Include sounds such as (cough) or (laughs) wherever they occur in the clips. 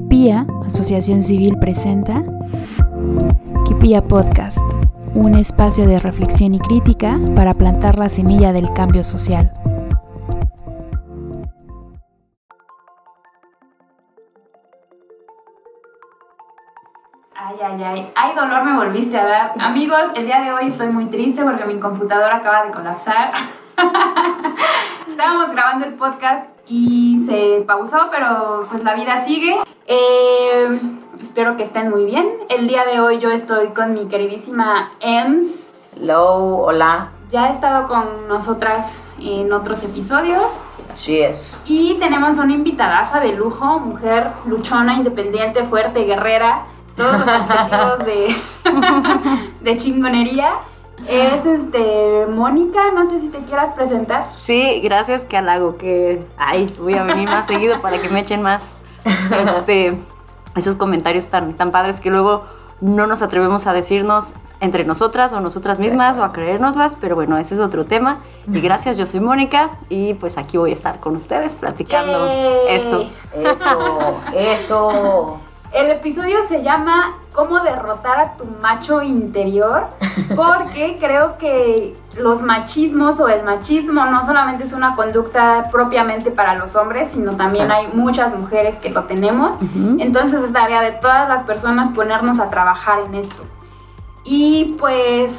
Kipia, Asociación Civil, presenta Kipia Podcast, un espacio de reflexión y crítica para plantar la semilla del cambio social. Ay, ay, ay, ay, dolor me volviste a dar. Amigos, el día de hoy estoy muy triste porque mi computadora acaba de colapsar. (laughs) Estábamos grabando el podcast y se pausó, pero pues la vida sigue. Eh, espero que estén muy bien. El día de hoy yo estoy con mi queridísima Ems. Hello, hola. Ya ha estado con nosotras en otros episodios. Así es. Y tenemos una invitadaza de lujo, mujer luchona, independiente, fuerte, guerrera, todos los (laughs) objetivos de, (laughs) de chingonería. Es este Mónica, no sé si te quieras presentar. Sí, gracias que halago que ay, voy a venir más seguido para que me echen más este esos comentarios tan tan padres que luego no nos atrevemos a decirnos entre nosotras o nosotras mismas o a creérnoslas, pero bueno, ese es otro tema. Y gracias, yo soy Mónica y pues aquí voy a estar con ustedes platicando Yay. esto. Eso, eso. El episodio se llama ¿Cómo derrotar a tu macho interior? Porque (laughs) creo que los machismos o el machismo no solamente es una conducta propiamente para los hombres, sino también Sí. hay muchas mujeres que lo tenemos. Entonces es tarea de todas las personas ponernos a trabajar en esto. Y pues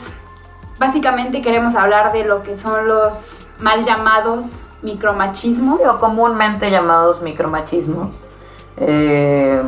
básicamente queremos hablar de lo que son los mal llamados micromachismos. O comúnmente llamados micromachismos. Eh,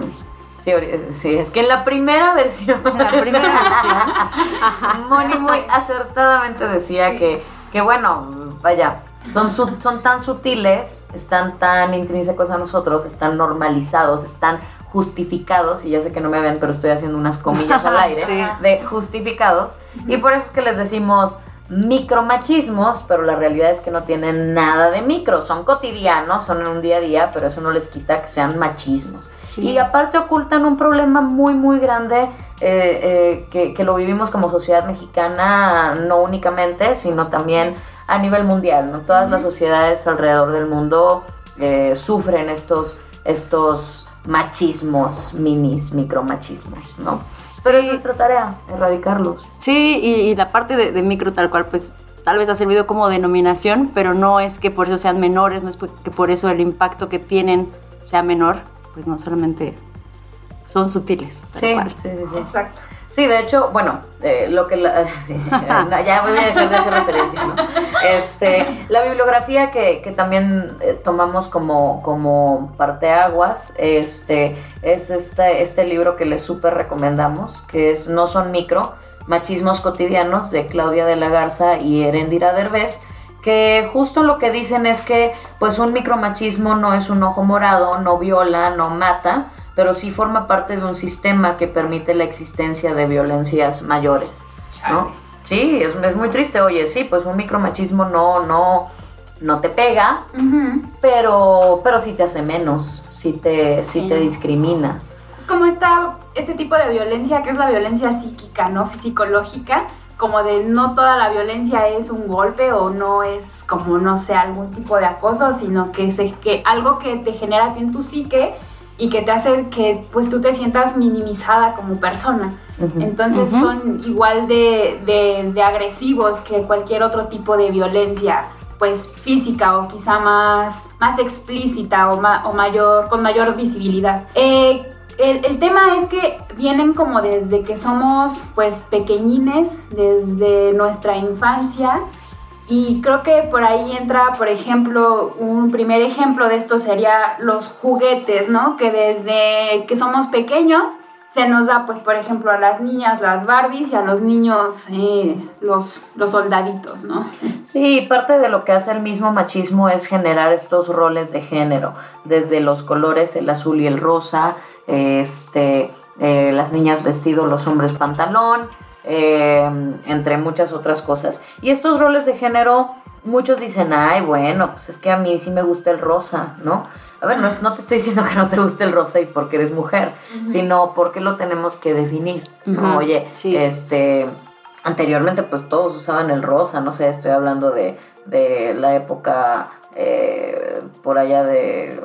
sí, es que en la primera versión, La primera versión. (laughs) Moni muy acertadamente decía Sí. que, que, bueno, vaya, son, su- son tan sutiles, están tan intrínsecos a nosotros, están normalizados, están justificados, y ya sé que no me ven, pero estoy haciendo unas comillas al (laughs) aire, Sí. de justificados, y por eso es que les decimos micromachismos, pero la realidad es que no tienen nada de micro, son cotidianos, son en un día a día, pero eso no les quita que sean machismos. Sí. Y aparte ocultan un problema muy, muy grande eh, eh, que, que lo vivimos como sociedad mexicana, no únicamente, sino también a nivel mundial. ¿no? Todas las sociedades alrededor del mundo eh, sufren estos, estos machismos, minis, micromachismos, ¿no? Pero Sí. es nuestra tarea, erradicarlos. Sí, y, y la parte de, de micro tal cual, pues tal vez ha servido como denominación, pero no es que por eso sean menores, no es que por eso el impacto que tienen sea menor, pues no solamente son sutiles. tal Sí, cual. sí, sí, sí. Exacto. Sí, de hecho, bueno, eh, lo que la- (laughs) ya voy a dejar de referencia. Este, la bibliografía que, que también eh, tomamos como, como parteaguas, este, es este, este libro que les súper recomendamos, que es No son micro, machismos cotidianos, de Claudia de la Garza y Erendira Derbez, que justo lo que dicen es que pues un micromachismo no es un ojo morado, no viola, no mata, pero sí forma parte de un sistema que permite la existencia de violencias mayores, ¿no? Sí, es, es muy triste, oye, sí, pues un micromachismo no, no, no te pega, pero, pero sí te hace menos, sí te, sí Sí. te discrimina. Es como esta, este tipo de violencia que es la violencia psíquica, ¿no? Psicológica, como de no toda la violencia es un golpe o no es como, no sé, algún tipo de acoso, sino que es que algo que te genera a ti en tu psique y que te hace que pues tú te sientas minimizada como persona. Entonces son igual de, de- de agresivos que cualquier otro tipo de violencia, pues física o quizá más, más explícita o, ma- o mayor, con mayor visibilidad. Eh, el, el tema es que vienen como desde que somos pues pequeñines, desde nuestra infancia. Y creo que por ahí entra, por ejemplo, un primer ejemplo de esto sería los juguetes, ¿no? Que desde que somos pequeños se nos da, pues, por ejemplo, a las niñas las Barbies y a los niños eh, los, los soldaditos, ¿no? Sí, parte de lo que hace el mismo machismo es generar estos roles de género, desde los colores, el azul y el rosa, este, eh, las niñas vestido, los hombres pantalón, eh, entre muchas otras cosas. Y estos roles de género, muchos dicen, ay, bueno, pues es que a mí sí me gusta el rosa, ¿no? A ver, no, no te estoy diciendo que no te guste el rosa y porque eres mujer, sino porque lo tenemos que definir. Oye, sí. este, anteriormente pues todos usaban el rosa, no sé, estoy hablando de, de la época eh, por allá de,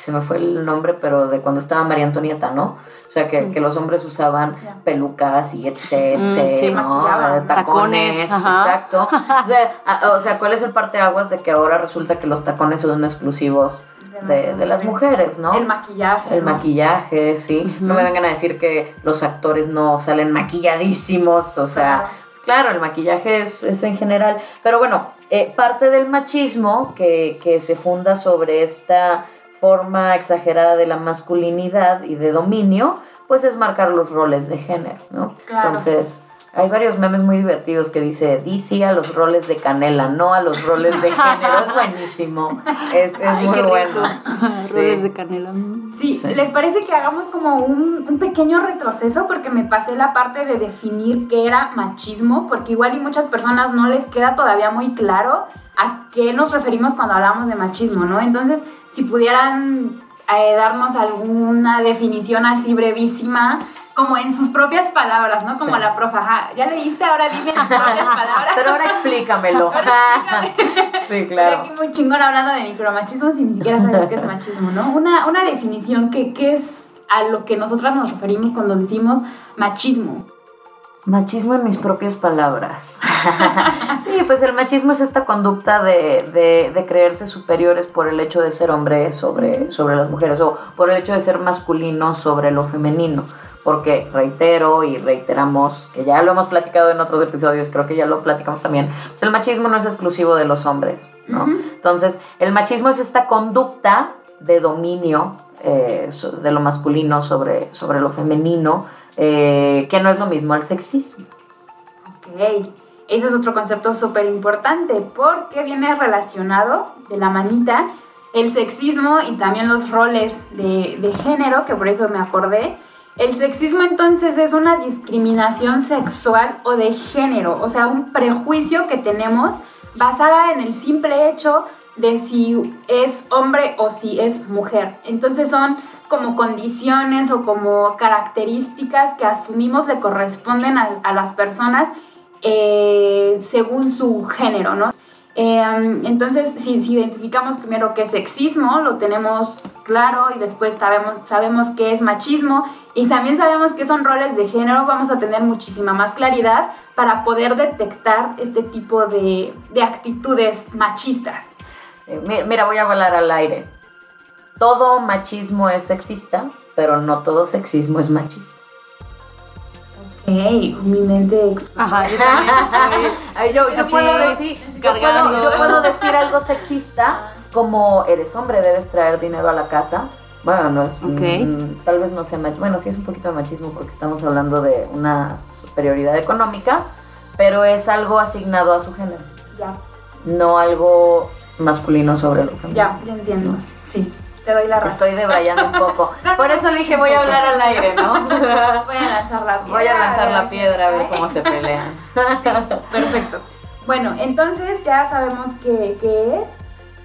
se me fue el nombre, pero de cuando estaba María Antonieta, ¿no? O sea, que, que los hombres usaban pelucas y etc, Mm, etc, sí, ¿no? maquillaban. Eh, Tacones, Tacones, exacto. (laughs) O sea, o sea, ¿cuál es el parteaguas de que ahora resulta que los tacones son exclusivos de, de las mujeres, ¿no? El maquillaje. El ¿no? maquillaje, sí. No me vengan a decir que los actores no salen maquilladísimos, o sea, Ajá. pues claro, el maquillaje es, es en general. Pero bueno, eh, parte del machismo que, que se funda sobre esta forma exagerada de la masculinidad y de dominio, pues es marcar los roles de género, ¿no? Claro. Entonces... Hay varios memes muy divertidos que dice, DC a los roles de canela, no a los roles de género. Es buenísimo. Es, es Ay, muy qué rico. bueno. (laughs) Sí. Roles de canela. Sí, Sí. ¿les parece que hagamos como un, un pequeño retroceso? Porque me pasé la parte de definir qué era machismo, porque igual y muchas personas no les queda todavía muy claro a qué nos referimos cuando hablamos de machismo, ¿no? Entonces, si pudieran eh, darnos alguna definición así brevísima, como en sus propias palabras, ¿no? Como Sí. la profa, ajá, ya leíste, ahora dime en tus propias (laughs) palabras. Pero ahora explícamelo. (laughs) (laughs) sí, Estoy claro. aquí muy chingón hablando de micromachismo si ni siquiera sabes qué es machismo, ¿no? Una, una definición que, que es a lo que nosotras nos referimos cuando decimos machismo. Machismo en mis propias palabras. (laughs) sí, pues el machismo es esta conducta de, de- de creerse superiores por el hecho de ser hombre sobre, sobre las mujeres o por el hecho de ser masculino sobre lo femenino. Porque reitero y reiteramos, que ya lo hemos platicado en otros episodios, creo que ya lo platicamos también, pues el machismo no es exclusivo de los hombres, ¿no? Entonces, el machismo es esta conducta de dominio eh, de lo masculino sobre, sobre lo femenino, eh, que no es lo mismo al sexismo. Ok, ese es otro concepto súper importante porque viene relacionado de la manita el sexismo y también los roles de, de género, que por eso me acordé. El sexismo entonces es una discriminación sexual o de género, o sea, un prejuicio que tenemos basada en el simple hecho de si es hombre o si es mujer. Entonces son como condiciones o como características que asumimos le corresponden a, las personas eh, según su género, ¿no? Eh, entonces, si, identificamos primero qué es sexismo, lo tenemos claro y después sabemos, sabemos qué es machismo y también sabemos qué son roles de género, vamos a tener muchísima más claridad para poder detectar este tipo de, de actitudes machistas. Eh, mi- mira, voy a volar al aire. Todo machismo es sexista, pero no todo sexismo es machista. Ok, mi mente Ajá, yo también estoy. (laughs) Ay, yo, yo Sí, puedo decir, yo puedo, cargando. yo puedo decir algo sexista como eres hombre, debes traer dinero a la casa. Bueno, no es, Ok. mm, tal vez no sea machismo, bueno, sí es un poquito de machismo porque estamos hablando de una superioridad económica, pero es algo asignado a su género, ya, no algo masculino sobre lo femenino. ya, ya entiendo. Sí, te doy la razón. Estoy debrayando un poco. (laughs) No, Por eso dije, voy a hablar al aire, ¿no? (laughs) Voy a lanzar la piedra. Voy a lanzar la piedra a ver qué cómo se pelean. (laughs) Perfecto. Bueno, entonces ya sabemos qué, qué es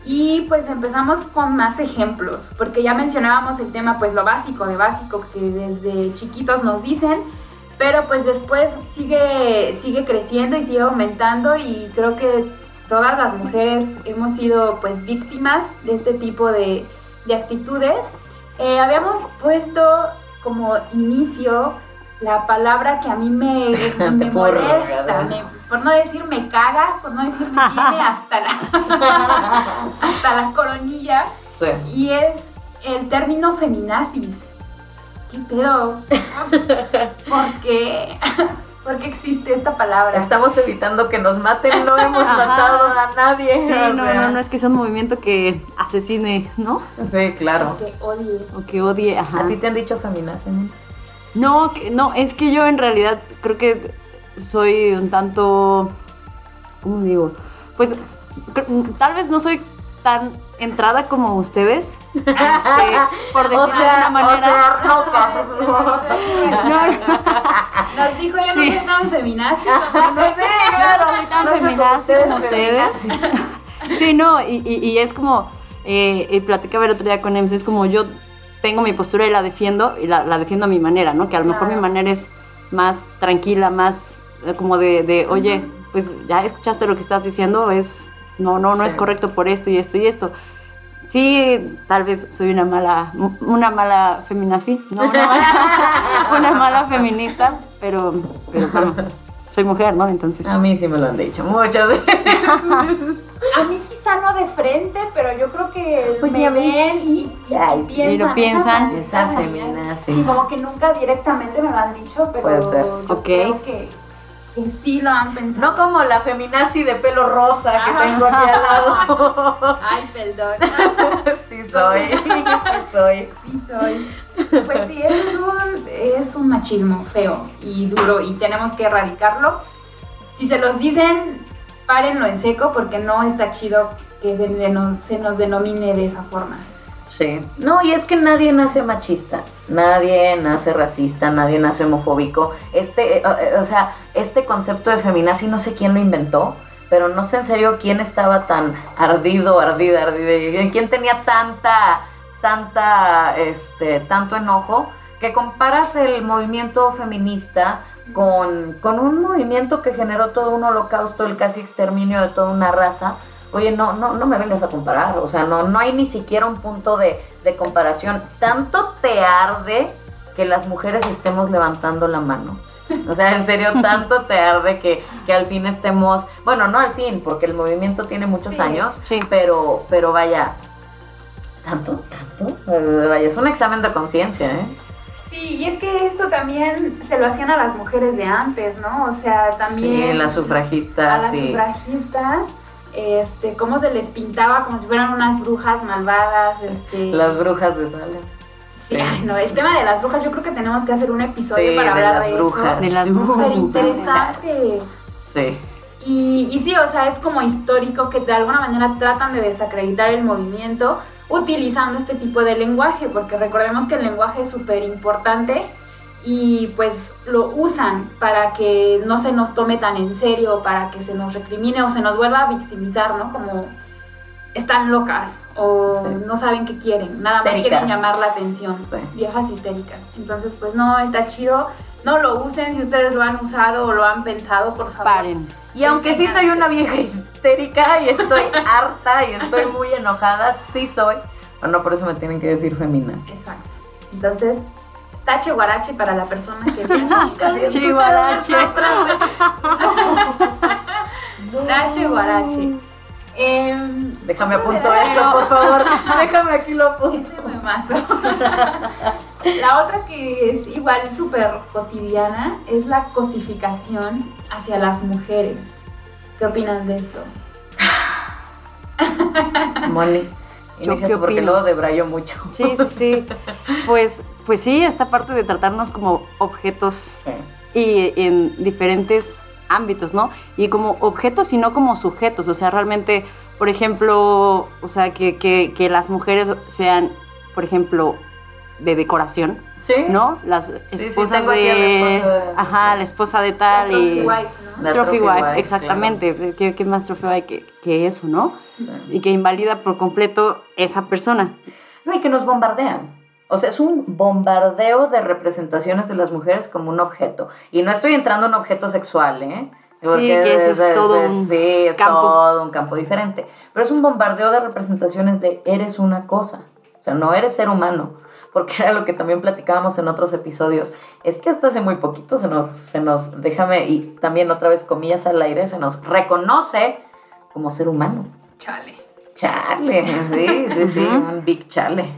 y pues empezamos con más ejemplos, porque ya mencionábamos el tema, pues lo básico de básico que desde chiquitos nos dicen, pero pues después sigue, sigue creciendo y sigue aumentando y creo que todas las mujeres hemos sido pues víctimas de este tipo de, de actitudes. Eh, habíamos puesto como inicio la palabra que a mí me, (laughs) me molesta, me- por no decir me caga, por no decir me tiene (laughs) hasta la, (laughs) hasta la coronilla, Sí. y es el término feminazis. ¿Qué pedo? ¿Por qué? ¿Por qué existe esta palabra? Estamos evitando que nos maten, no hemos (laughs) Ajá. matado a nadie. Sí, o no, sea. no, no es que sea un movimiento que asesine, ¿no? Sí, claro. Que odie. O que odie, ajá. ¿A ti te han dicho feminazi? no? No, que- no, es que yo en realidad creo que soy un tanto, ¿cómo digo? Pues tal vez no soy tan entrada como ustedes, este, por decirlo O sea, de una manera. o sea, (laughs) No, no, Nos dijo, yo Sí. no soy tan feminazi. (laughs) yo no soy tan No soy como feminazi ustedes, como ustedes. (laughs) Sí, no, y, y- y es como, eh, y platicaba el otro día con Ems, es como yo tengo mi postura y la defiendo, y la, la defiendo a mi manera, ¿no? Que a lo mejor mi manera es más tranquila, más eh, como de, de, oye, pues ya escuchaste lo que estás diciendo, es, no, no, no es correcto por esto y esto y esto. sí, tal vez soy una mala, una mala feminazi, no una mala, (laughs) una mala feminista, pero, pero vamos, soy mujer, ¿no? Entonces. A mí sí me lo han dicho muchas veces. A mí quizá no de frente, pero yo creo que Oye, me ven sí. y, y- Ay, y sí. piensan. Y lo piensan. Esa, Esa feminazi. feminazi. Sí, como que nunca directamente me lo han dicho, pero Puede ser. yo Ok. creo que, que sí lo han pensado. No como la feminazi de pelo rosa que Ajá. tengo aquí al lado. (laughs) Ay, perdón. (laughs) sí soy, sí (laughs) soy. Sí soy. Pues sí, es un, es un machismo feo y duro y tenemos que erradicarlo. Si se los dicen, párenlo en seco porque no está chido que se, deno- se nos denomine de esa forma. Sí. No, y es que nadie nace machista, nadie nace racista, nadie nace homofóbico. Este, eh, eh, o sea, este concepto de feminazi no sé quién lo inventó, pero no sé en serio quién estaba tan ardido, ardida, ardida, quién tenía tanta, tanta, este, tanto enojo, que comparas el movimiento feminista con, con un movimiento que generó todo un holocausto, el casi exterminio de toda una raza. Oye, no, no, no me vengas a comparar, o sea, no, no hay ni siquiera un punto de, de comparación. Tanto te arde que las mujeres estemos levantando la mano. O sea, en serio, (laughs) tanto te arde que, que al fin estemos, bueno, no al fin, porque el movimiento tiene muchos Sí. años, Sí. pero, pero vaya, tanto, tanto, vaya, es un examen de conciencia, ¿eh? Sí, y es que esto también se lo hacían a las mujeres de antes, ¿no? O sea, también... sí, las a sufragistas, las sí. sufragistas, este, cómo se les pintaba como si fueran unas brujas malvadas, este... Las brujas de Salem. Sí, Sí. ay, no, el tema de las brujas, yo creo que tenemos que hacer un episodio Sí, para de hablar las de brujas. eso. De las Súper brujas. interesante. Sí. Y, y sí, o sea, es como histórico que de alguna manera tratan de desacreditar el movimiento utilizando este tipo de lenguaje, porque recordemos que el lenguaje es súper importante y pues lo usan para que no se nos tome tan en serio, para que se nos recrimine o se nos vuelva a victimizar, ¿no? Como están locas o Sí. no saben qué quieren, nada más Histéricas. quieren llamar la atención, Sí. viejas histéricas. Entonces, pues no, está chido, no lo usen si ustedes lo han usado o lo han pensado, por favor. Paren. Y aunque sí soy una vieja histérica y estoy (laughs) harta y estoy muy enojada, sí soy. Pero no por eso me tienen que decir feminas. Exacto. Entonces, tache guarache para la persona que (laughs) piensa Tache guarache. (laughs) Tache guarache. Em, Déjame apunto eso, por favor. (laughs) Déjame aquí lo apunto. La otra que es igual súper cotidiana es la cosificación hacia las mujeres. ¿Qué opinas de esto? Yo qué porque opino. luego debrayo mucho. Sí, sí, sí. Pues, pues sí, esta parte de tratarnos como objetos Sí. y en diferentes ámbitos, ¿no? Y como objetos y no como sujetos, o sea, realmente, por ejemplo, o sea, que, que, que las mujeres sean, por ejemplo, de decoración, ¿Sí? ¿no? Las sí, esposas tengo aquí a la de... esposa de- Ajá, la esposa de tal La y... trophy wife, ¿no? La Trophy trophy wife, wife, exactamente. ¿Qué, qué más trofeo hay que, que eso, no? Y que invalida por completo esa persona. No, y que nos bombardean. O sea, es un bombardeo de representaciones de las mujeres como un objeto. Y no estoy entrando en objeto sexual, ¿eh? Sí, que ese es todo un Sí, es campo. todo un campo diferente. Pero es un bombardeo de representaciones de eres una cosa. O sea, no eres ser humano. Porque era lo que también platicábamos en otros episodios. Es que hasta hace muy poquito se nos, se nos, déjame, y también otra vez comillas al aire, se nos reconoce como ser humano. Chale. Chale, sí, sí, sí, un big chale.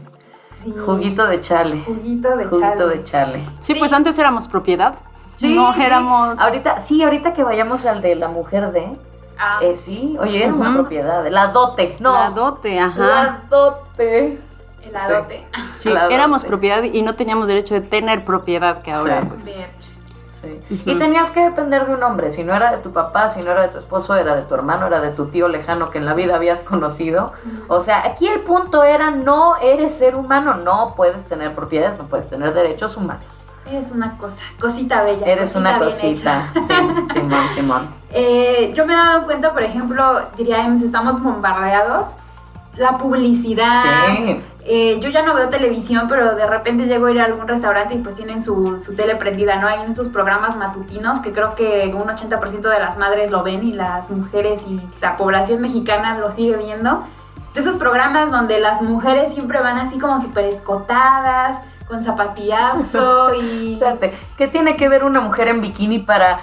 Sí. Juguito de chale. Juguito de Juguito chale. de chale. Sí, Sí. pues antes éramos propiedad. Sí, no sí. éramos... Ahorita, sí, ahorita que vayamos al de la mujer de. Ah, eh, sí, oye, éramos Ujú. propiedad. La dote. No. La dote, ajá. La dote. el adote. Sí, la éramos dote. propiedad y no teníamos derecho de tener propiedad que ahora, Sí. pues... Verge. Sí. Y tenías que depender de un hombre. Si no era de tu papá, si no era de tu esposo, era de tu hermano, era de tu tío lejano que en la vida habías (laughs) conocido. O sea, aquí el punto era no eres ser humano, no puedes tener propiedades, no puedes tener derechos humanos. Eres una cosa, cosita bella. Eres cosita una cosita. Sí, (laughs) Simón, Simón. Eh, yo me he dado cuenta, por ejemplo, diríamos, estamos bombardeados. La publicidad. Sí. Eh, yo ya no veo televisión, pero de repente llego a ir a algún restaurante y pues tienen su, su tele prendida, ¿no? Hay en esos programas matutinos que creo que un 80% de las madres lo ven y las mujeres y la población mexicana lo sigue viendo. de esos programas donde las mujeres siempre van así como súper escotadas, con zapatillazo (laughs) y... Espérate, ¿qué tiene que ver una mujer en bikini para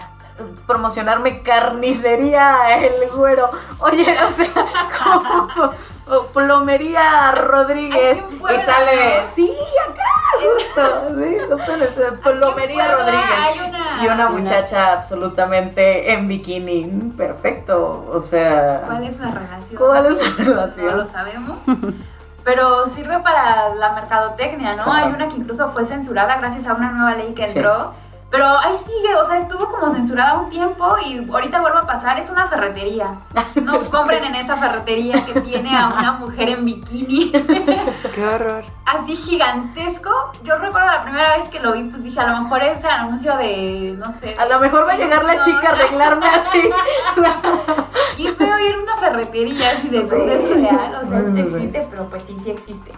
promocionarme carnicería el güero? Oye, o sea, (laughs) como o plomería Rodríguez y sale, ¿no? sí, acá, justo, sí, justo en ese- plomería Rodríguez. una- Y una muchacha absolutamente en bikini, perfecto, o sea, ¿Cuál es la relación? ¿cuál es la No lo relación? sabemos. Pero sirve para la mercadotecnia, ¿no? Hay una que incluso fue censurada gracias a una nueva ley que Sí. Pero ahí sigue, o sea, estuvo como censurada un tiempo y ahorita vuelve a pasar. Es una ferretería. No (laughs) compren en esa ferretería que tiene a una mujer en bikini (laughs) Qué horror. así gigantesco. Yo recuerdo la primera vez que lo vi, pues dije, a lo mejor es el anuncio de, no sé. A lo mejor va a llegar la chica a arreglarme así. (laughs) Y veo ir a una ferretería así de "¿Esto es real, o sea, esto Sí, sí, sí. existe, pero pues sí, sí existe.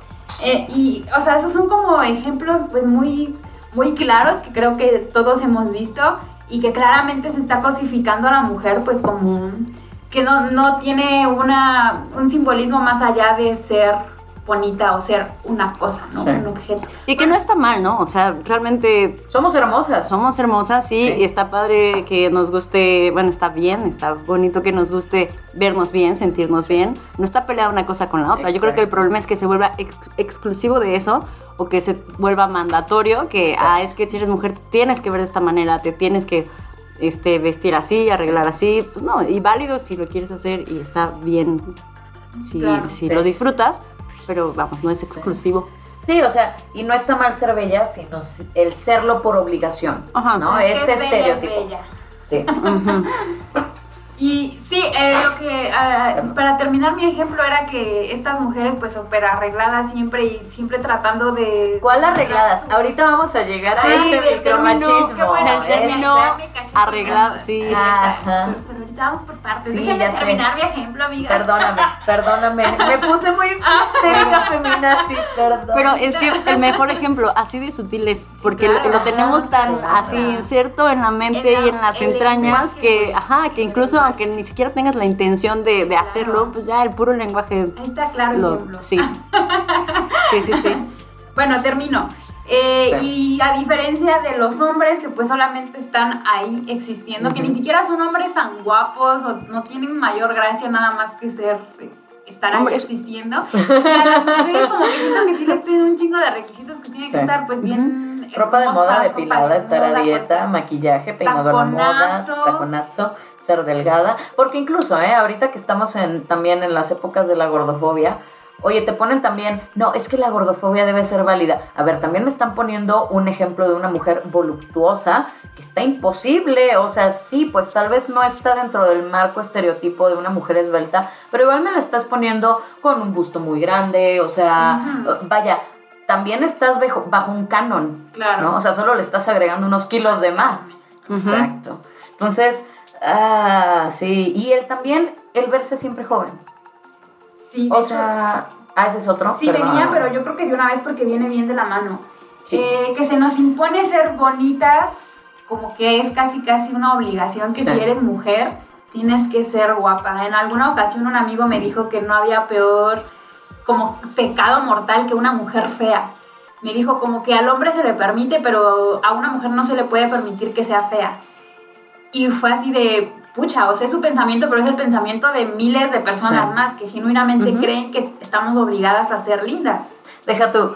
Eh, y, o sea, esos son como ejemplos pues muy, muy claros que creo que todos hemos visto y que claramente se está cosificando a la mujer pues como que no, no tiene una, un simbolismo más allá de ser bonita o ser una cosa, ¿no? Sí. Un objeto. Y que no está mal, ¿no? O sea, realmente Somos hermosas. somos hermosas, sí, Sí. y está padre que nos guste, bueno, está bien, está bonito que nos guste vernos bien, sentirnos bien. No está peleada una cosa con la otra. Yo creo que el Exacto. problema es que se vuelva ex- exclusivo de eso o que se vuelva mandatorio, que, Sí. ah, es que si eres mujer tienes que ver de esta manera, te tienes que este, vestir así, arreglar así. Pues no, y válido si lo quieres hacer y está bien si, Claro. si Sí. lo disfrutas, pero vamos, no es exclusivo. Sí, o sea, y no está mal ser bella, sino el serlo por obligación. Ajá. ¿No? Este bella, estereotipo. bella. Sí. (laughs) Y sí, eh, lo que ah, para terminar mi ejemplo era que estas mujeres pues súper arregladas siempre y siempre tratando de... ¿Cuál arregladas? Sus- Ahorita vamos a llegar a Sí, ese del término, micromachismo. Qué bueno, que término arreglado, sí. Ajá. Pero, ahorita vamos por partes. Sí, sé. terminar mi ejemplo, amiga. Perdóname, perdóname. Me puse muy (laughs) histérica feminazi, perdón. Pero es que el mejor ejemplo, así de sutil es, porque lo- claro, lo, tenemos tan claro. así inserto en la mente En la- y en las en entrañas que, ajá, que incluso aunque ni siquiera tengas la intención de, de hacerlo, pues ya el puro lenguaje Ahí está claro el lo, ejemplo. sí. (laughs) Sí, sí, sí. Bueno, termino. Eh, Sí. Y a diferencia de los hombres que pues solamente están ahí existiendo, que ni siquiera son hombres tan guapos o no tienen mayor gracia nada más que ser, eh, estar ahí existiendo. Y a las mujeres como que siento que sí les piden un chingo de requisitos que tienen que Sí. estar pues bien... Ropa de moda, depilada, de estar a dieta, maquillaje, peinado a la moda, Taconazo. ser delgada. Porque incluso, ¿eh? ahorita que estamos en, también en las épocas de la gordofobia, oye, te ponen también, no, es que la gordofobia debe ser válida. A ver, también me están poniendo un ejemplo de una mujer voluptuosa que está imposible. O sea, sí, pues tal vez no está dentro del marco estereotipo de una mujer esbelta, pero igual me la estás poniendo con un busto muy grande. O sea, vaya. También estás bajo, bajo un canon, Claro. ¿no? O sea, solo le estás agregando unos kilos de más. Exacto. Entonces, ah, sí. Y él también, el verse siempre joven. Sí, O de hecho, sea, ah, ese es otro. Sí, Perdón. venía, pero yo creo que de una vez porque viene bien de la mano. Sí. Eh, que se nos impone ser bonitas, como que es casi casi una obligación que Sí. si eres mujer tienes que ser guapa. En alguna ocasión un amigo me dijo que no había peor como pecado mortal que una mujer fea. Me dijo como que al hombre se le permite, pero a una mujer no se le puede permitir que sea fea. Y fue así de, pucha, o sea, es su pensamiento, pero es el pensamiento de miles de personas Sí. más que genuinamente creen que estamos obligadas a ser lindas. Deja tú.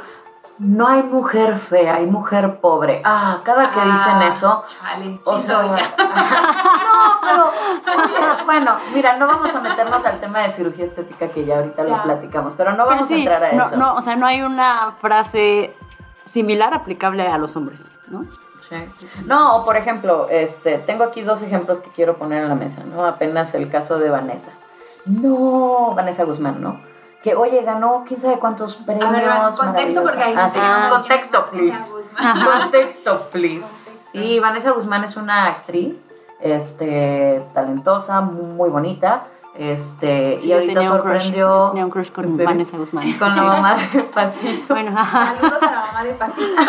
No hay mujer fea, hay mujer pobre. Ah, cada que Ah, dicen eso. Chale, O sí sea, soy. (laughs) no, pero bueno, mira, no vamos a meternos al tema de cirugía estética que ya ahorita Ya. lo platicamos, pero no Pero vamos a entrar a no, eso. no, o sea, no hay una frase similar aplicable a los hombres, ¿no? Sí. No, o por ejemplo, este, tengo aquí dos ejemplos que quiero poner en la mesa, ¿no? Apenas el caso de Vanessa. No, Vanessa Guzmán, ¿no? Que, oye, ganó quién sabe cuántos premios. A ver, contexto porque hay Ah, gente que sabe contexto, please. Vanessa Guzmán. (laughs) Contexto, please. Contexto. Sí, Vanessa Guzmán es una actriz, este, talentosa, muy bonita, este, Sí, y ahorita tenía un crush, sorprendió tenía un crush ¿En con? Vanessa Guzmán. (laughs) con la mamá de Patito. (laughs) Bueno, ajá. Saludos a la mamá de Patito.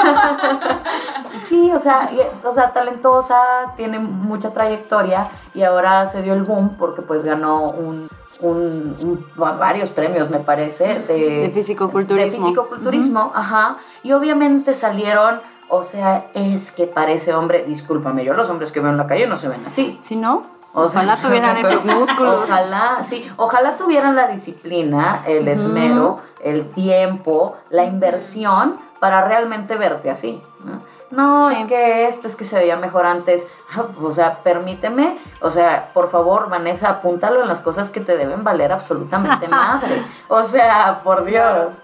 Sí, o sea, y- o sea, talentosa, tiene mucha trayectoria y ahora se dio el boom porque pues ganó un, un, un- varios premios, me parece, de, De fisicoculturismo. de fisicoculturismo, ajá. Y obviamente salieron, o sea, es que parece hombre, discúlpame, yo los hombres que veo en la calle no se ven así. Si no, O sea, ojalá (laughs) tuvieran esos músculos. Ojalá, sí, ojalá tuvieran la disciplina, el esmero, el tiempo, la inversión para realmente verte así. ¿no? No, Sí. es que esto es que se veía mejor antes. (laughs) O sea, permíteme, o sea, por favor, Vanessa, apúntalo en las cosas que te deben valer absolutamente (laughs) madre. O sea, por Dios.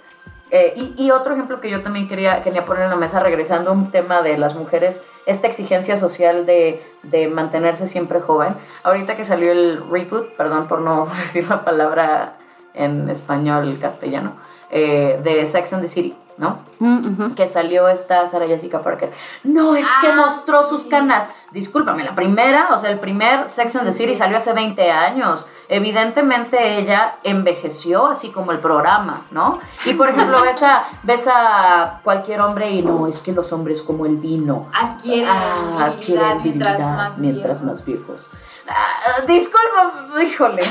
Eh, y, y otro ejemplo que yo también quería, quería poner en la mesa, regresando a un tema de las mujeres, esta exigencia social de, de mantenerse siempre joven. Ahorita que salió el reboot, perdón por no (laughs) decir la palabra en español castellano, eh, de Sex and the City, ¿no? Mm, que salió esta Sarah Jessica Parker. No, es que Ah, mostró sus canas. Discúlpame, la primera, o sea, el primer Sex and the City salió hace 20 años. Evidentemente ella envejeció así como el programa, ¿no? Y por ejemplo, ves a, ves a cualquier hombre y no, es que los hombres como el vino. Adquieren Ah, adquieren mientras más mientras viejos. más viejos. Ah, disculpa, híjole.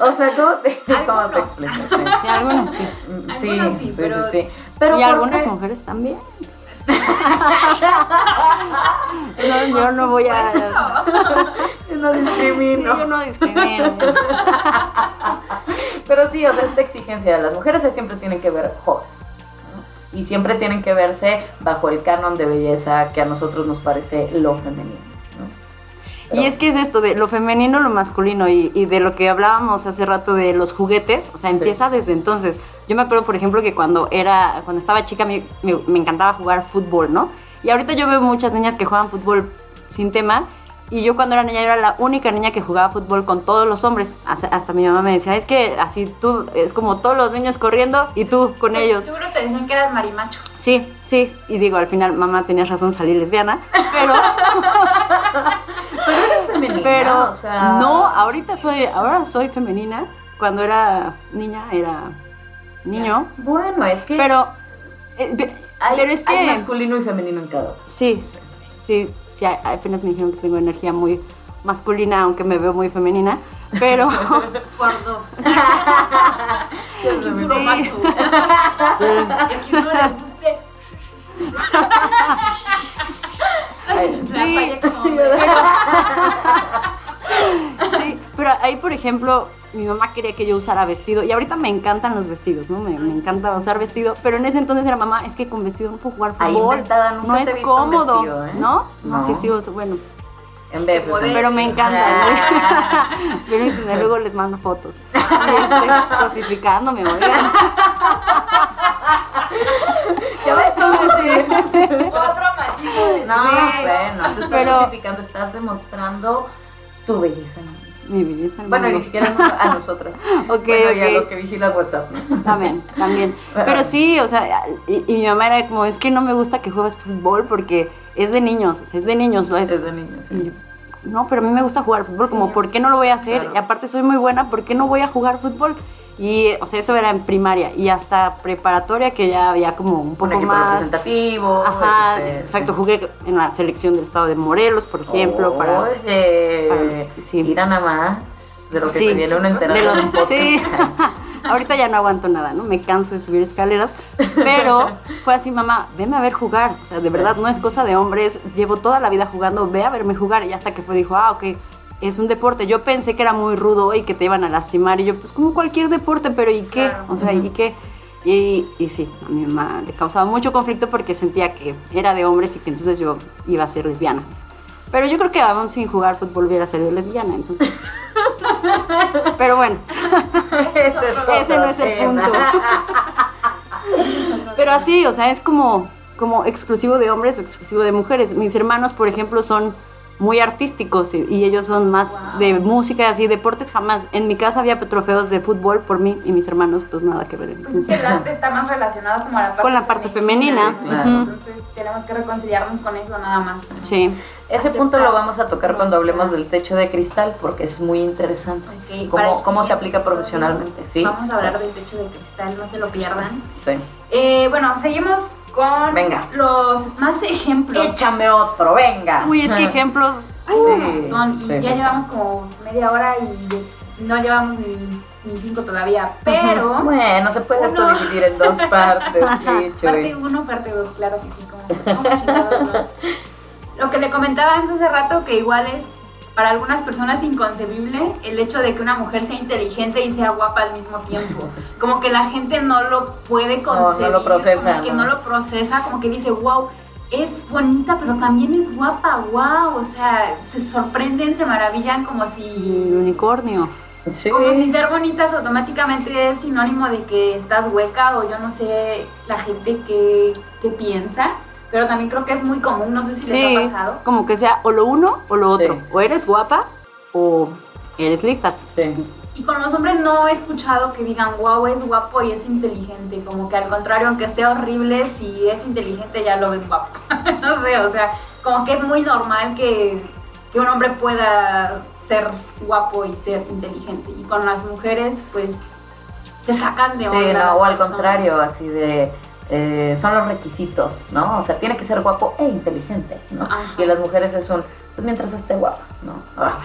O sea, ¿cómo te, cómo te Algunos. explicas? Sí. Sí, algunos sí. Sí, Algunos sí, sí, sí, pero- y ¿por algunas qué? mujeres también. (laughs) no, yo no voy a. (laughs) Yo no discrimino. Yo no discrimino. (laughs) Pero sí, o sea, esta exigencia de las mujeres siempre tienen que ver jóvenes. ¿no? Y siempre tienen que verse bajo el canon de belleza que a nosotros nos parece lo femenino. Y es que es esto de lo femenino, lo masculino y, y de lo que hablábamos hace rato de los juguetes, o sea, Sí. empieza desde entonces. Yo me acuerdo, por ejemplo, que cuando era, cuando estaba chica me, me- me encantaba jugar fútbol, ¿no? Y ahorita yo veo muchas niñas que juegan fútbol sin tema. Y yo cuando era niña yo era la única niña que jugaba fútbol con todos los hombres. Hasta, hasta mi mamá me decía, es que así tú, es como todos los niños corriendo y tú con ellos. Seguro te decían que eras marimacho. Sí, sí. Y digo, al final, mamá, tenías razón, salí lesbiana. Pero, (laughs) femenina, pero o sea... no, ahorita soy, ahora soy femenina. Cuando era niña era niño. Bueno, es que Pero, eh, pe- hay, pero es hay que masculino y femenino en cada uno. sí, sí, sí. Apenas me dijeron que tengo energía muy masculina, aunque me veo muy femenina. Pero (laughs) Por dos. (laughs) Sí. Puro macho. (laughs) Sí. Sí, pero ahí, por ejemplo, mi mamá quería que yo usara vestido y ahorita me encantan los vestidos, ¿no? Me, me encanta usar vestido, pero en ese entonces era mamá, es que con vestido no puedo jugar fútbol, no es cómodo, vestido, ¿eh? ¿no? ¿no? Sí, sí, bueno, En vez de... Pero me encanta. (laughs) Luego les mando fotos. (laughs) Y estoy cosificándome, oigan. Ya ves, sí. Otro machismo de No, Sí, bueno, te estás pero- justificando, estás demostrando tu belleza. Mi belleza, Bueno, ni siquiera a nosotras. (laughs) Ok, bueno, y a los que vigilan WhatsApp. ¿no? También, también. Pero sí, o sea, y, y mi mamá era como, es que no me gusta que juegues fútbol porque es de niños, o sea, es de niños, ¿no? Es, Desde niños. y yo, no, pero a mí me gusta jugar fútbol, como, ¿por qué no lo voy a hacer? Claro. Y aparte soy muy buena, ¿por qué no voy a jugar fútbol? Y, o sea, eso era en primaria y hasta preparatoria que ya había como un Un poco equipo más... representativo. Ajá, exacto, jugué en la selección del estado de Morelos, por ejemplo, para... Para- sí. mira nada más de lo que Sí, te viene una enterada de los, en un podcast. sí. (laughs) Ahorita ya no aguanto nada, ¿no? Me canso de subir escaleras, pero fue así, mamá, veme a ver jugar. O sea, de verdad no es cosa de hombres. Llevo toda la vida jugando, ve a verme jugar. Y hasta que fue dijo, ah, ok, es un deporte. Yo pensé que era muy rudo y que te iban a lastimar. Y yo, pues como cualquier deporte, pero ¿y qué? Claro. O sea, ¿y qué? Y, y sí, a mi mamá le causaba mucho conflicto porque sentía que era de hombres y que entonces yo iba a ser lesbiana. Pero yo creo que aún sin jugar fútbol hubiera salido lesbiana, entonces. (laughs) Pero bueno, Ese, es ese otro no es el punto. Pero así, o sea, es como, como exclusivo de hombres o exclusivo de mujeres. Mis hermanos, por ejemplo, son muy artísticos y, y ellos son más Wow. de música y así, deportes jamás. En mi casa había trofeos de fútbol por mí y mis hermanos, pues nada que ver. Pues es que Entonces, el arte está más relacionado como a la parte Con la parte femenina, claro. Entonces tenemos que reconciliarnos con eso nada más. sí. Ese Aceptar. punto lo vamos a tocar cuando hablemos del techo de cristal porque es muy interesante. Cómo, el cómo se aplica profesionalmente, ¿sí? Vamos a hablar del techo de cristal, no se lo pierdan. Sí. Eh, bueno, seguimos con Venga. los más ejemplos. Échame otro, venga. Uy, es que ejemplos. Ay, Sí, un montón. Y sí, ya sí, sí. llevamos como media hora y no llevamos ni ni cinco todavía, pero... Bueno, se puede esto Uno. dividir en dos (laughs) partes, sí, Parte. 1, parte 2, claro que sí. Como, como chingados, ¿no? (laughs) Lo que le comentaba antes hace rato, que igual es para algunas personas inconcebible el hecho de que una mujer sea inteligente y sea guapa al mismo tiempo. (laughs) Como que la gente no lo puede No, no concebir, lo procesa, como que ¿no? no lo procesa, como que dice, wow, es bonita, pero también es guapa, wow. O sea, se sorprenden, se maravillan como si El unicornio. Sí. como si ser bonitas automáticamente es sinónimo de que estás hueca o yo no sé la gente que, que piensa, pero también creo que es muy común, no sé si les ha Sí, pasado. como que sea o lo uno o lo Sí. otro. O eres guapa o eres lista. Sí. Y con los hombres no he escuchado que digan, wow, es guapo y es inteligente, como que al contrario, aunque esté horrible, si es inteligente ya lo ven guapo. (laughs) no sé, o sea, como que es muy normal que, que un hombre pueda ser guapo y ser inteligente. Y con las mujeres, pues, se sacan de Sí, onda. no, las o al personas. contrario, así de. Eh, son los requisitos, ¿no? O sea, tiene que ser guapo e inteligente, ¿no? Ajá. Y las mujeres es un. Pues mientras esté guapo, ¿no? Ah,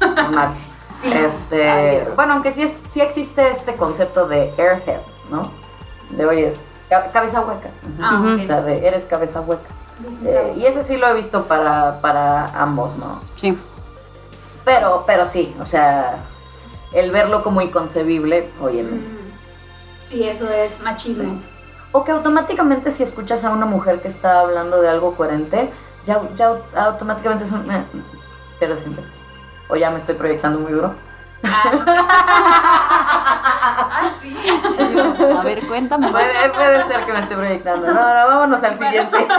(laughs) normal. Sí. Este, Ay, bueno, aunque sí, es- sí existe este concepto de airhead, ¿no? De oye, es ca- cabeza hueca. Ah. O sea, de eres cabeza hueca. Eh, y ese sí lo he visto para, para ambos, ¿no? Sí. Pero, pero sí, o sea, el verlo como inconcebible, oye, Mm. Sí, eso es machismo. Sí. O que automáticamente si escuchas a una mujer que está hablando de algo coherente, ya, ya au- automáticamente es un... eh, pero es interés. O ya me estoy proyectando muy duro. Ah, (laughs) sí. A ver, cuéntame. Puede, puede ser que me esté proyectando. No, no, vámonos al siguiente. (laughs)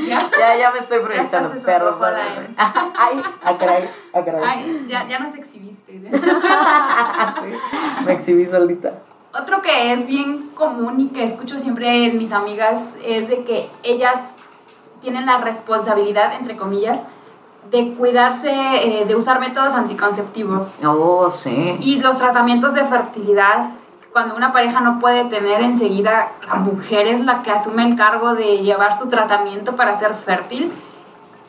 Ya. ya, ya me estoy proyectando. Perro. MC. (laughs) Ay, ah, caray, ah, caray. Ay, ya, ya nos exhibiste. Sí, me exhibí solita. Otro que es bien común y que escucho siempre en mis amigas es de que ellas tienen la responsabilidad, entre comillas, de cuidarse, eh, de usar métodos anticonceptivos. Oh, sí. Y los tratamientos de fertilidad, cuando una pareja no puede tener enseguida, la mujer es la que asume el cargo de llevar su tratamiento para ser fértil.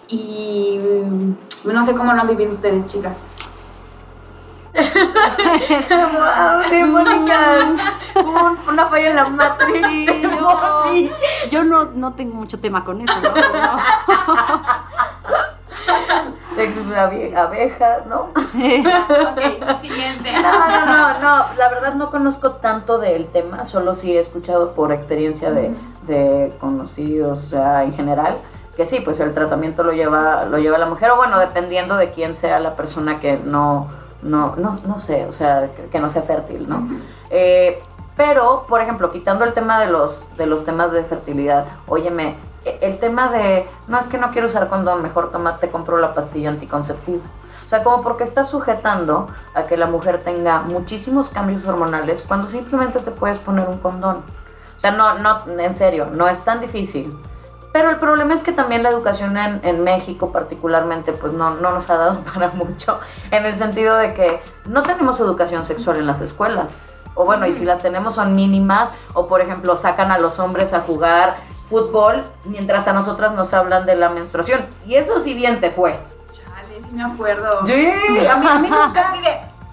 Y mm, no sé cómo lo han vivido ustedes, chicas. (laughs) Mónica. Hubo un- una falla en la matriz. Sí, yo, yo no, no tengo mucho tema con eso, ¿no? (laughs) Texas abe- abejas, ¿no? Sí. Ok, siguiente. No, no, no, no, la verdad no conozco tanto del tema, solo sí he escuchado por experiencia de, de conocidos, o sea, en general, que sí, pues el tratamiento lo lleva, lo lleva la mujer, o bueno, dependiendo de quién sea la persona que no, no, no, no sé, o sea, que, que no sea fértil, ¿no? Eh, pero, por ejemplo, quitando el tema de los, de los temas de fertilidad, óyeme, e- el tema de, no es que no quiero usar condón, mejor toma, te compro la pastilla anticonceptiva. O sea, como porque estás sujetando a que la mujer tenga muchísimos cambios hormonales cuando simplemente te puedes poner un condón. O sea, no, no, en serio, no es tan difícil. Pero el problema es que también la educación en, en México particularmente pues no, no nos ha dado (laughs) para mucho en el sentido de que no tenemos educación sexual en las escuelas. O bueno, y si las tenemos son mínimas o por ejemplo sacan a los hombres a jugar fútbol mientras a nosotras nos hablan de la menstruación. Y eso sí bien te fue. Chale, sí me acuerdo. Sí, a mí, a mí nunca...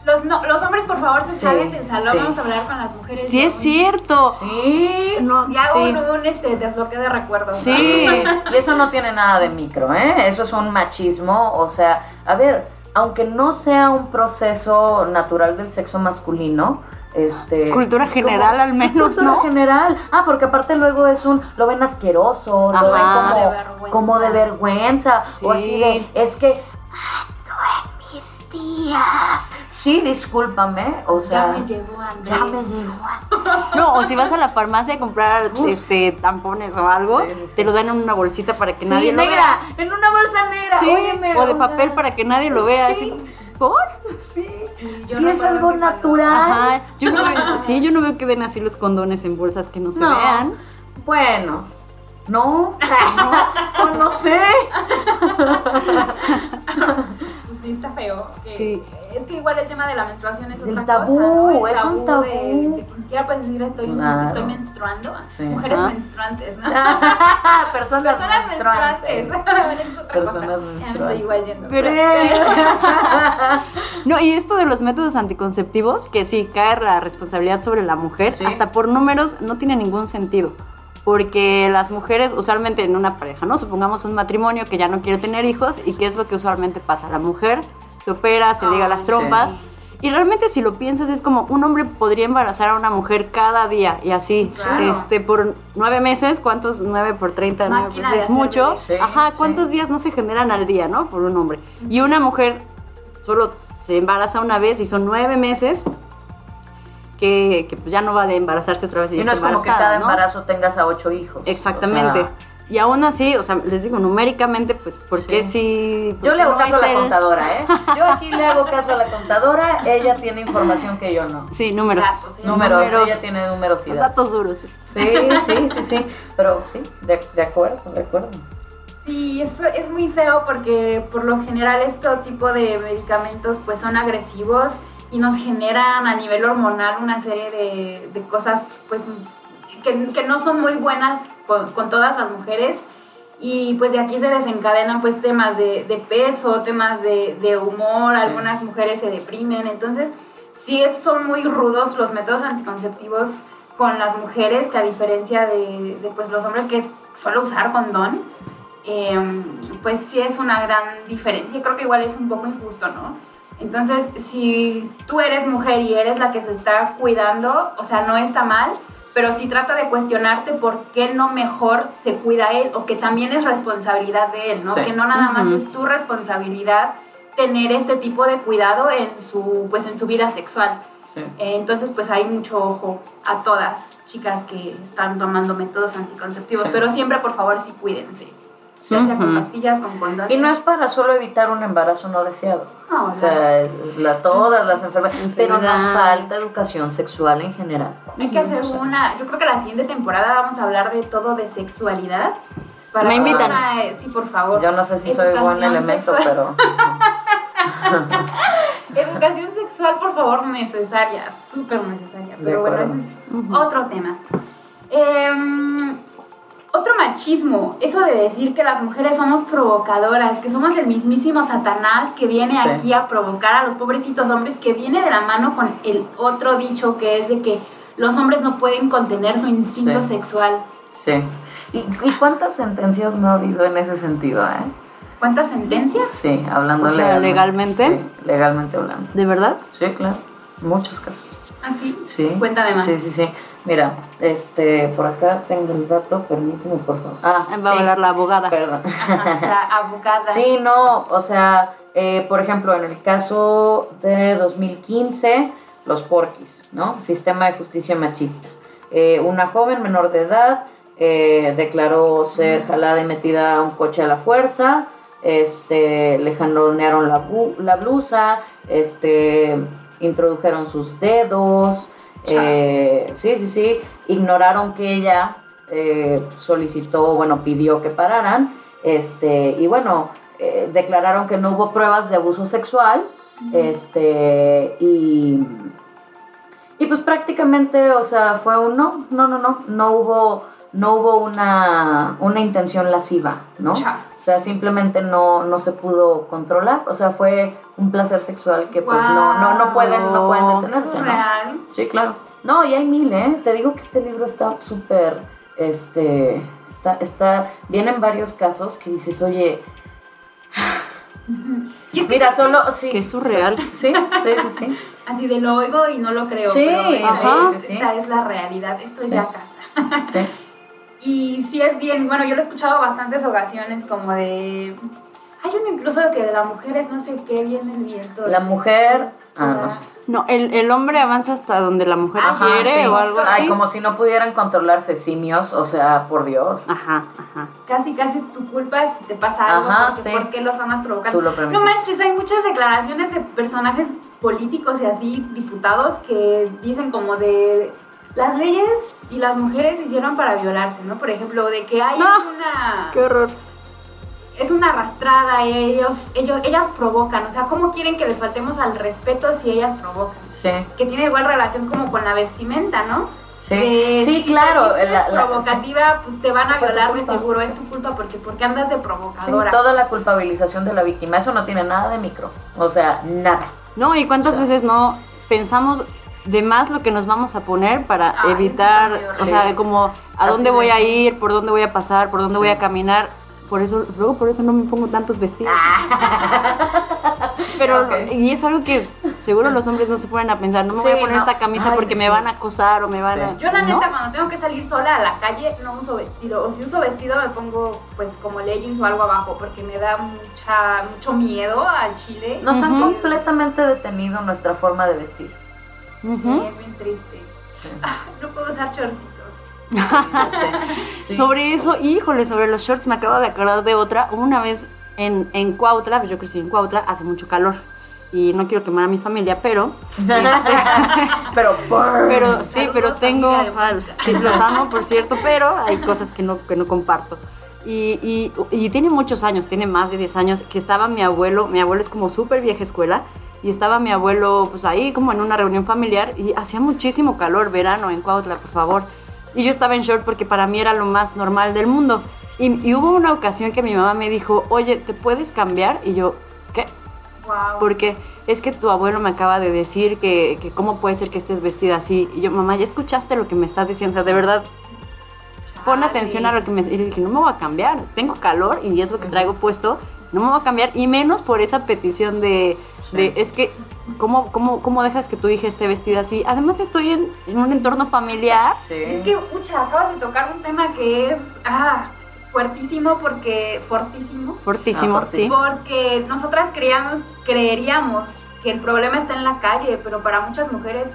Los, no, los hombres por favor se Sí, salen del salón, sí. vamos a hablar con las mujeres. Sí, es ¿no? cierto. Sí, No, Y hago sí. un, un, este, desbloqueo de recuerdos. Sí. Y (laughs) eso no tiene nada de micro, ¿eh? Eso es un machismo. O sea, a ver, aunque no sea un proceso natural del sexo masculino, este. Cultura general al menos, Cultura ¿no? general. Ah, porque aparte luego es un. Lo ven asqueroso, lo ven como, De vergüenza. como de vergüenza. O así Sí. de. Es que. "Ay, mis días. Sí, discúlpame. O Ya sea. me llegó Andrés. Ya me llegó. No, o si vas a la farmacia a comprar Uf. este tampones o algo, Sí, sí, sí. te lo dan en una bolsita para que Sí, nadie lo negra, vea. en una bolsa negra. Sí, Óyeme, o de o papel para que nadie lo vea. sí. así, ¿Por? Sí, Sí, yo sí es algo natural. Ajá. Yo no veo, sí, yo no veo que den así los condones en bolsas que no se No. vean. Bueno, no, no, no sé. (laughs) Sí, está feo. Sí. Es que igual el tema de la menstruación es El otra tabú, cosa, ¿no? El es un tabú de-. De, siquiera puedes decir estoy, Claro. estoy menstruando. Sí. Mujeres menstruantes, ¿no? (laughs) Personas, Personas menstruantes. menstruantes. (laughs) es otra Personas cosa. Menstruantes. estoy igual yendo. Pero- (laughs) No, y esto de los métodos anticonceptivos, que sí, cae la responsabilidad sobre la mujer, Sí. hasta por números no tiene ningún sentido. Porque las mujeres, usualmente en una pareja, ¿no? Supongamos un matrimonio que ya no quiere tener hijos, ¿y qué es lo que usualmente pasa? La mujer se opera, se liga las trompas. sí. Y realmente si lo piensas es como un hombre podría embarazar a una mujer cada día y así, Claro. este, por nueve meses, ¿cuántos? Nueve por treinta, nueve mucho. Sí, Ajá, sí. ¿cuántos días no se generan al día, no? Por un hombre. Y una mujer solo se embaraza una vez y son nueve meses que, que, pues ya no va de embarazarse otra vez y, Y no es como que cada ¿no? embarazo tengas a ocho hijos. Exactamente. O sea, y aún así, o sea, les digo, numéricamente, pues, ¿por qué sí? yo le hago no caso a la el- contadora, ¿eh? (laughs) Yo aquí le hago caso a la contadora, ella tiene información que yo no. Sí, números. Sí. Números, ella tiene números y Los datos. datos duros. sí. Sí, sí, sí, sí. Pero sí, de, de acuerdo, de acuerdo. Sí, es, es muy feo porque por lo general este tipo de medicamentos pues son agresivos y nos generan a nivel hormonal una serie de, de cosas pues que, que no son muy buenas con, con todas las mujeres y pues de aquí se desencadenan pues temas de, de peso, temas de, de humor, Sí. algunas mujeres se deprimen, entonces sí son muy rudos los métodos anticonceptivos con las mujeres que a diferencia de, de, pues los hombres que es solo usar condón eh, pues sí es una gran diferencia. Creo que igual es un poco injusto, ¿no? Entonces, si tú eres mujer y eres la que se está cuidando, o sea, no está mal, pero sí trata de cuestionarte por qué no mejor se cuida él o que también es responsabilidad de él, ¿no? Sí. Que no nada más es tu responsabilidad tener este tipo de cuidado en su, pues, en su vida sexual. Sí. Eh, Entonces, pues hay mucho ojo a todas chicas que están tomando métodos anticonceptivos, Sí. pero siempre, por favor, sí cuídense. Ya sea con pastillas, con condones. Y no es para solo evitar un embarazo no deseado. No, O sea, es- la, todas las enfermedades. Pero nos falta educación sexual en general. hay que hacer una. Yo creo que la siguiente temporada vamos a hablar de todo de sexualidad. Para Me invitan. una, eh, sí, por favor. Yo no sé si soy buen Educación elemento, sexual. pero. (laughs) Educación sexual, por favor, necesaria, súper necesaria. Pero bueno, ese es otro tema. Em, otro machismo, eso de decir que las mujeres somos provocadoras, que somos el mismísimo Satanás que viene Sí. aquí a provocar a los pobrecitos hombres, que viene de la mano con el otro dicho que es de que los hombres no pueden contener su instinto Sí. sexual. Sí. ¿Y, y cuántas sentencias no ha habido en ese sentido, eh? ¿Cuántas sentencias? Sí, hablando O sea, ¿legalmente? Sí, legalmente hablando. ¿De verdad? Sí, claro. Muchos casos. Así. Sí. Cuéntame más. Sí, sí, sí. Mira, este, por acá tengo el dato, permíteme, por favor. Ah, Va a sí, hablar la abogada. Perdón. Ajá, la abogada. Sí, no, o sea, eh, por ejemplo, en el caso de 2015, los porquis, ¿no? Sistema de justicia machista. Eh, una joven menor de edad eh, declaró ser jalada y metida a un coche a la fuerza, este, le jalonearon la, bu- la blusa, este, introdujeron sus dedos, eh, sí, sí, sí, ignoraron que ella eh, solicitó, bueno, pidió que pararan, este, y bueno, eh, declararon que no hubo pruebas de abuso sexual, este, y, y pues prácticamente, o sea, fue un no, no, no, no, no hubo, no hubo una, una intención lasciva, ¿no? O sea, simplemente no, no se pudo controlar, o sea, fue un placer sexual que pues no, no, no pueden, no pueden ¿Eso detenerse, es ¿no? real? Sí, claro. No, y hay mil, ¿eh? Te digo que este libro está súper, este, está, está, vienen varios casos que dices, oye, Y es que mira, solo, sí. Qué surreal. Sí, sí, sí, sí. Así de lo oigo y no lo creo. Sí, pero es- ajá. es- esta es la realidad, esto es Sí. ya casa. sí. Y sí es bien, bueno, yo lo he escuchado bastantes ocasiones como de... Hay uno incluso que de las mujeres no sé qué viene el viento. La mujer, ah, no sé. No, el, el hombre avanza hasta donde la mujer Ajá, quiere sí. o algo así. Ay, como si no pudieran controlarse simios, o sea, por Dios. Ajá, ajá. Casi, casi es tu culpa si te pasa algo, Ajá, porque sí. ¿por qué los amas provocando? Tú lo No manches, hay muchas declaraciones de personajes políticos y así, diputados, que dicen como de las leyes y las mujeres se hicieron para violarse, ¿no? Por ejemplo, de que hay Ah. una... Qué horror. es una arrastrada, ellos, ellos, ellas provocan, o sea, ¿cómo quieren que les faltemos al respeto si ellas provocan? Sí. Que tiene igual relación como con la vestimenta, ¿no? Sí, Eh, sí, si claro. te la- la- provocativa, pues te van a violar de seguro, es tu culpa porque porque andas de sí, provocadora. toda la culpabilización de la víctima, eso no tiene nada de micro. O sea, nada. No, y cuántas O sea. veces no pensamos de más lo que nos vamos a poner para evitar, o sea, como a dónde voy a ir, por dónde voy a pasar, por dónde Sí. voy a caminar. Por eso, luego por eso no me pongo tantos vestidos. Pero, (laughs) Ok. y es algo que seguro los hombres no se ponen a pensar, no me voy a poner no. esta camisa Ay, porque me van a acosar o me van Sí. a... Yo la ¿no? neta cuando tengo que salir sola a la calle no uso vestido, o si uso vestido me pongo pues como leggings o algo abajo porque me da mucha mucho miedo al chile. Nos han completamente detenido nuestra forma de vestir. Ujú. Sí, es bien triste. Sí. (laughs) Ah, no puedo usar chorcitos. (laughs) Sí. Sobre eso, híjole, sobre los shorts me acabo de acordar de otra. Una vez en, en Cuautla, pues yo crecí en Cuautla, hace mucho calor. Y no quiero quemar a mi familia, pero... este, (laughs) Pero, pero sí, Saludos, pero tengo... Sí, los amo, por cierto, pero hay cosas que no, que no comparto. Y, y, y tiene muchos años, tiene más de 10 años, que estaba mi abuelo, mi abuelo es como súper vieja escuela, y estaba mi abuelo pues ahí como en una reunión familiar, y hacía muchísimo calor, verano en Cuautla, por favor. Y yo estaba en short porque para mí era lo más normal del mundo. Y, y hubo una ocasión que mi mamá me dijo, oye, ¿te puedes cambiar? Y yo, ¿qué? Wow. Porque es que tu abuelo me acaba de decir que, que cómo puede ser que estés vestida así. Y yo, mamá, ¿ya escuchaste lo que me estás diciendo? O sea, de verdad, pon atención a lo que me... Y dije, no me voy a cambiar, tengo calor y es lo que traigo puesto, no me voy a cambiar. Y menos por esa petición de, de es que, ¿cómo, cómo, ¿cómo dejas que tu hija esté vestida así? Además estoy en, en un entorno familiar. Sí. Es que, ucha, acabas de tocar un tema que es ah, fuertísimo porque fortísimo. Fortísimo, Ah, sí. Porque nosotras creíamos, creeríamos que el problema está en la calle, pero para muchas mujeres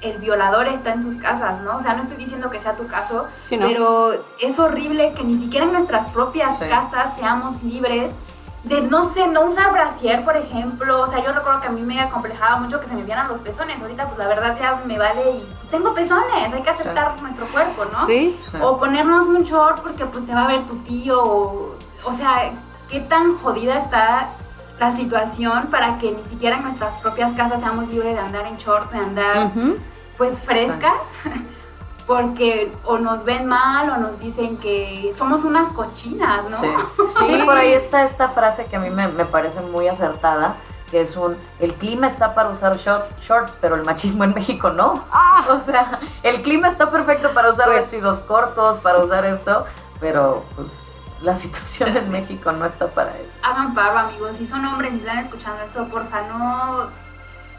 el violador está en sus casas, ¿no? O sea, no estoy diciendo que sea tu caso, Sí, ¿no? pero es horrible que ni siquiera en nuestras propias Sí. casas seamos libres de, no sé, no usar brasier, por ejemplo. O sea, yo recuerdo que a mí me acomplejaba mucho que se me vieran los pezones. Ahorita, pues la verdad ya me vale y tengo pezones, hay que aceptar nuestro cuerpo, ¿no? Sí. O ponernos un short porque pues te va a ver tu tío. O, o sea, qué tan jodida está la situación para que ni siquiera en nuestras propias casas seamos libres de andar en short, de andar pues frescas. Porque o nos ven mal o nos dicen que somos unas cochinas, ¿no? Sí. (laughs) Sí, por ahí está esta frase que a mí me, me parece muy acertada, que es un, el clima está para usar short- shorts, pero el machismo en México no. (laughs) O sea, el clima está perfecto para usar Pues- vestidos cortos, para usar esto, pero pues la situación en México no está para eso. Hagan paro, amigos. Si son hombres y están escuchando esto, porfa, no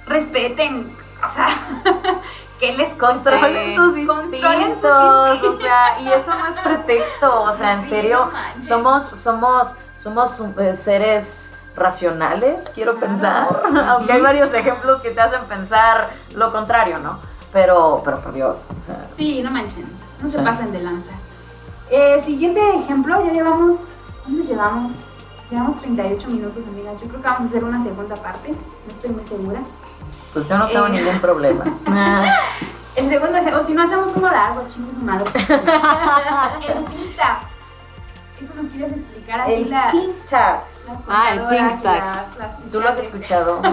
respeten. O sea, (laughs) que les Controlen Sí. sus instintos, o sea, y eso no es pretexto, o sea, en Sí, serio, somos, somos, somos eh, seres racionales, quiero Claro. pensar, (laughs) aunque hay varios ejemplos que te hacen pensar lo contrario, ¿no? Pero, pero por Dios, o sea, Sí, no manchen, no se pasen de lanza. Eh, siguiente ejemplo, ya llevamos, ¿cuánto llevamos? Llevamos 38 minutos, amigas. Yo creo que vamos a hacer una segunda parte, no estoy muy segura. Pues yo no tengo Eh. ningún problema. (laughs) El segundo ejemplo, o si no hacemos uno largo, chingue su madre. (laughs) el pink tax. Eso nos quieres explicar aquí El la, pink tax, las Ah, el contadoras pink y tax. las- las ¿tú lo has escuchado? (laughs)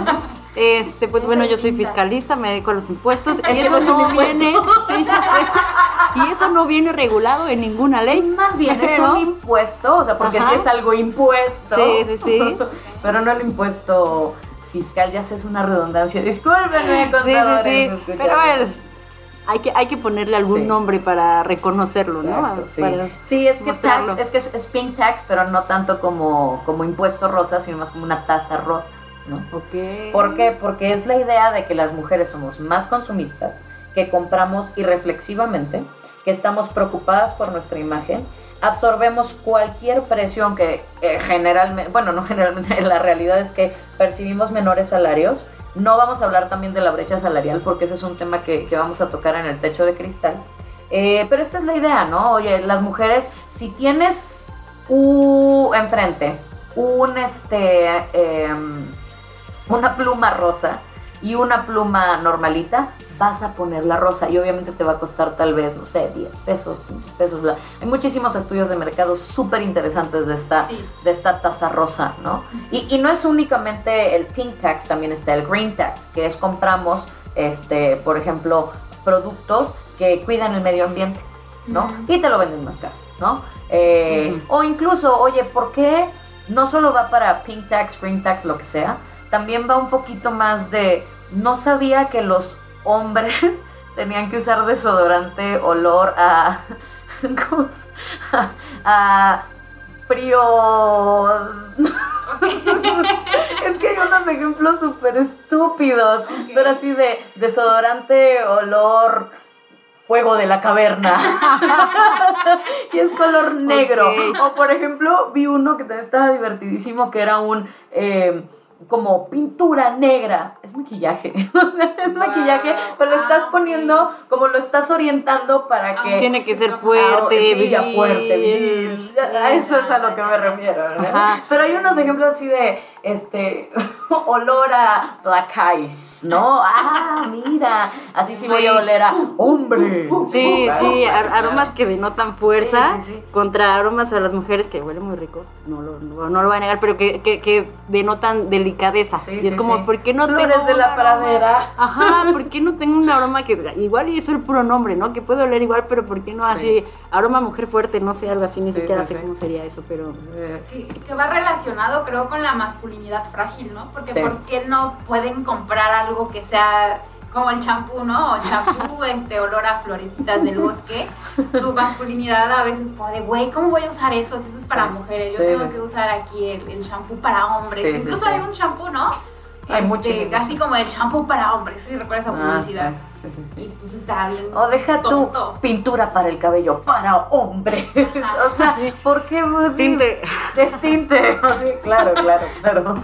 Este, pues Es bueno, yo soy fiscalista, me dedico a los impuestos y eso no viene, sí, ya sé. y eso no viene regulado en ninguna ley. Más bien es un impuesto, o sea, porque sí es algo impuesto. Sí, sí, sí. Pero no el impuesto fiscal, ya sé, es una redundancia. Discúlpenme, Sí, sí, contadores, sí. escuchadores. Pero es, hay que, hay que ponerle algún Sí. nombre para reconocerlo, Exacto, ¿no? sí. Para- Sí, es que tax, es que es, es pink tax, pero no tanto como, como impuesto rosa, sino más como una tasa rosa, ¿no? Ok. ¿Por qué? Porque es la idea de que las mujeres somos más consumistas, que compramos irreflexivamente, que estamos preocupadas por nuestra imagen, absorbemos cualquier presión que eh, generalmente, bueno, no generalmente, (laughs) la realidad es que percibimos menores salarios. No vamos a hablar también de la brecha salarial porque ese es un tema que, que vamos a tocar en el techo de cristal. Eh, pero esta es la idea, ¿no? Oye, las mujeres, si tienes u, enfrente un, este, em, una pluma rosa, y una pluma normalita, vas a poner la rosa y obviamente te va a costar tal vez, no sé, 10 pesos, 15 pesos. bla. Hay muchísimos estudios de mercado súper interesantes de esta, Sí. de esta taza rosa, ¿no? Y, y no es únicamente el pink tax, también está el green tax, que es compramos, este, por ejemplo, productos que cuidan el medio ambiente, ¿no? Y te lo venden más caro, ¿no? Eh, O incluso, oye, ¿por qué no solo va para pink tax, green tax, lo que sea? También va un poquito más de, no sabía que los hombres (laughs) tenían que usar desodorante olor a, (laughs) ¿cómo se- a, a frío. (laughs) es que hay unos ejemplos súper estúpidos, pero así de desodorante olor fuego de la caverna. y es color negro. O por ejemplo, vi uno que también estaba divertidísimo, que era un... eh, como pintura negra. Es maquillaje. (laughs) O sea, es Wow. maquillaje, pero lo estás Ah, poniendo como lo estás orientando para que. Tiene que ser Ah, fuerte, viril. fuerte. A eso es a lo que me refiero, ¿verdad? Ajá. Pero hay unos ejemplos así de, este, (laughs) olor a black ice, ¿no? Ah, mira, así sí, voy a oler a hombre. Sí, Claro, sí, claro, aromas que denotan fuerza Sí, sí, sí. contra aromas a las mujeres que huele muy rico, no lo, no, no lo voy a negar, pero que, que, que denotan delicadeza. Sí, y es sí, como, sí. ¿por qué no Flores tengo de la pradera. Ajá, ¿por qué no tengo un aroma que igual y eso el puro nombre, ¿no? Que puede oler igual, pero ¿por qué no Sí. así? Aroma mujer fuerte, no sé, algo así, ni Sí, siquiera sí, sé sí. cómo sería eso, pero... Que, que va relacionado creo con la masculinidad frágil, ¿no? Porque Sí. ¿por qué no pueden comprar algo que sea como el champú, ¿no? O champú, (laughs) este olor a florecitas del bosque. Su masculinidad a veces como de, güey, ¿cómo voy a usar eso? Si eso es para Sí. mujeres, yo Sí, tengo que usar aquí el, champú para hombres. Incluso hay un champú, ¿no? Hay Este. Casi como el champú para hombres, ¿sí? ¿Recuerdas esa ah, publicidad? sí, sí, sí. Y pues está bien. O deja tu tonto. pintura para el cabello, para hombre. (laughs) O sea, ¿por qué? Sí, Tinte. (laughs) Es tinte. (laughs) Claro, claro, claro.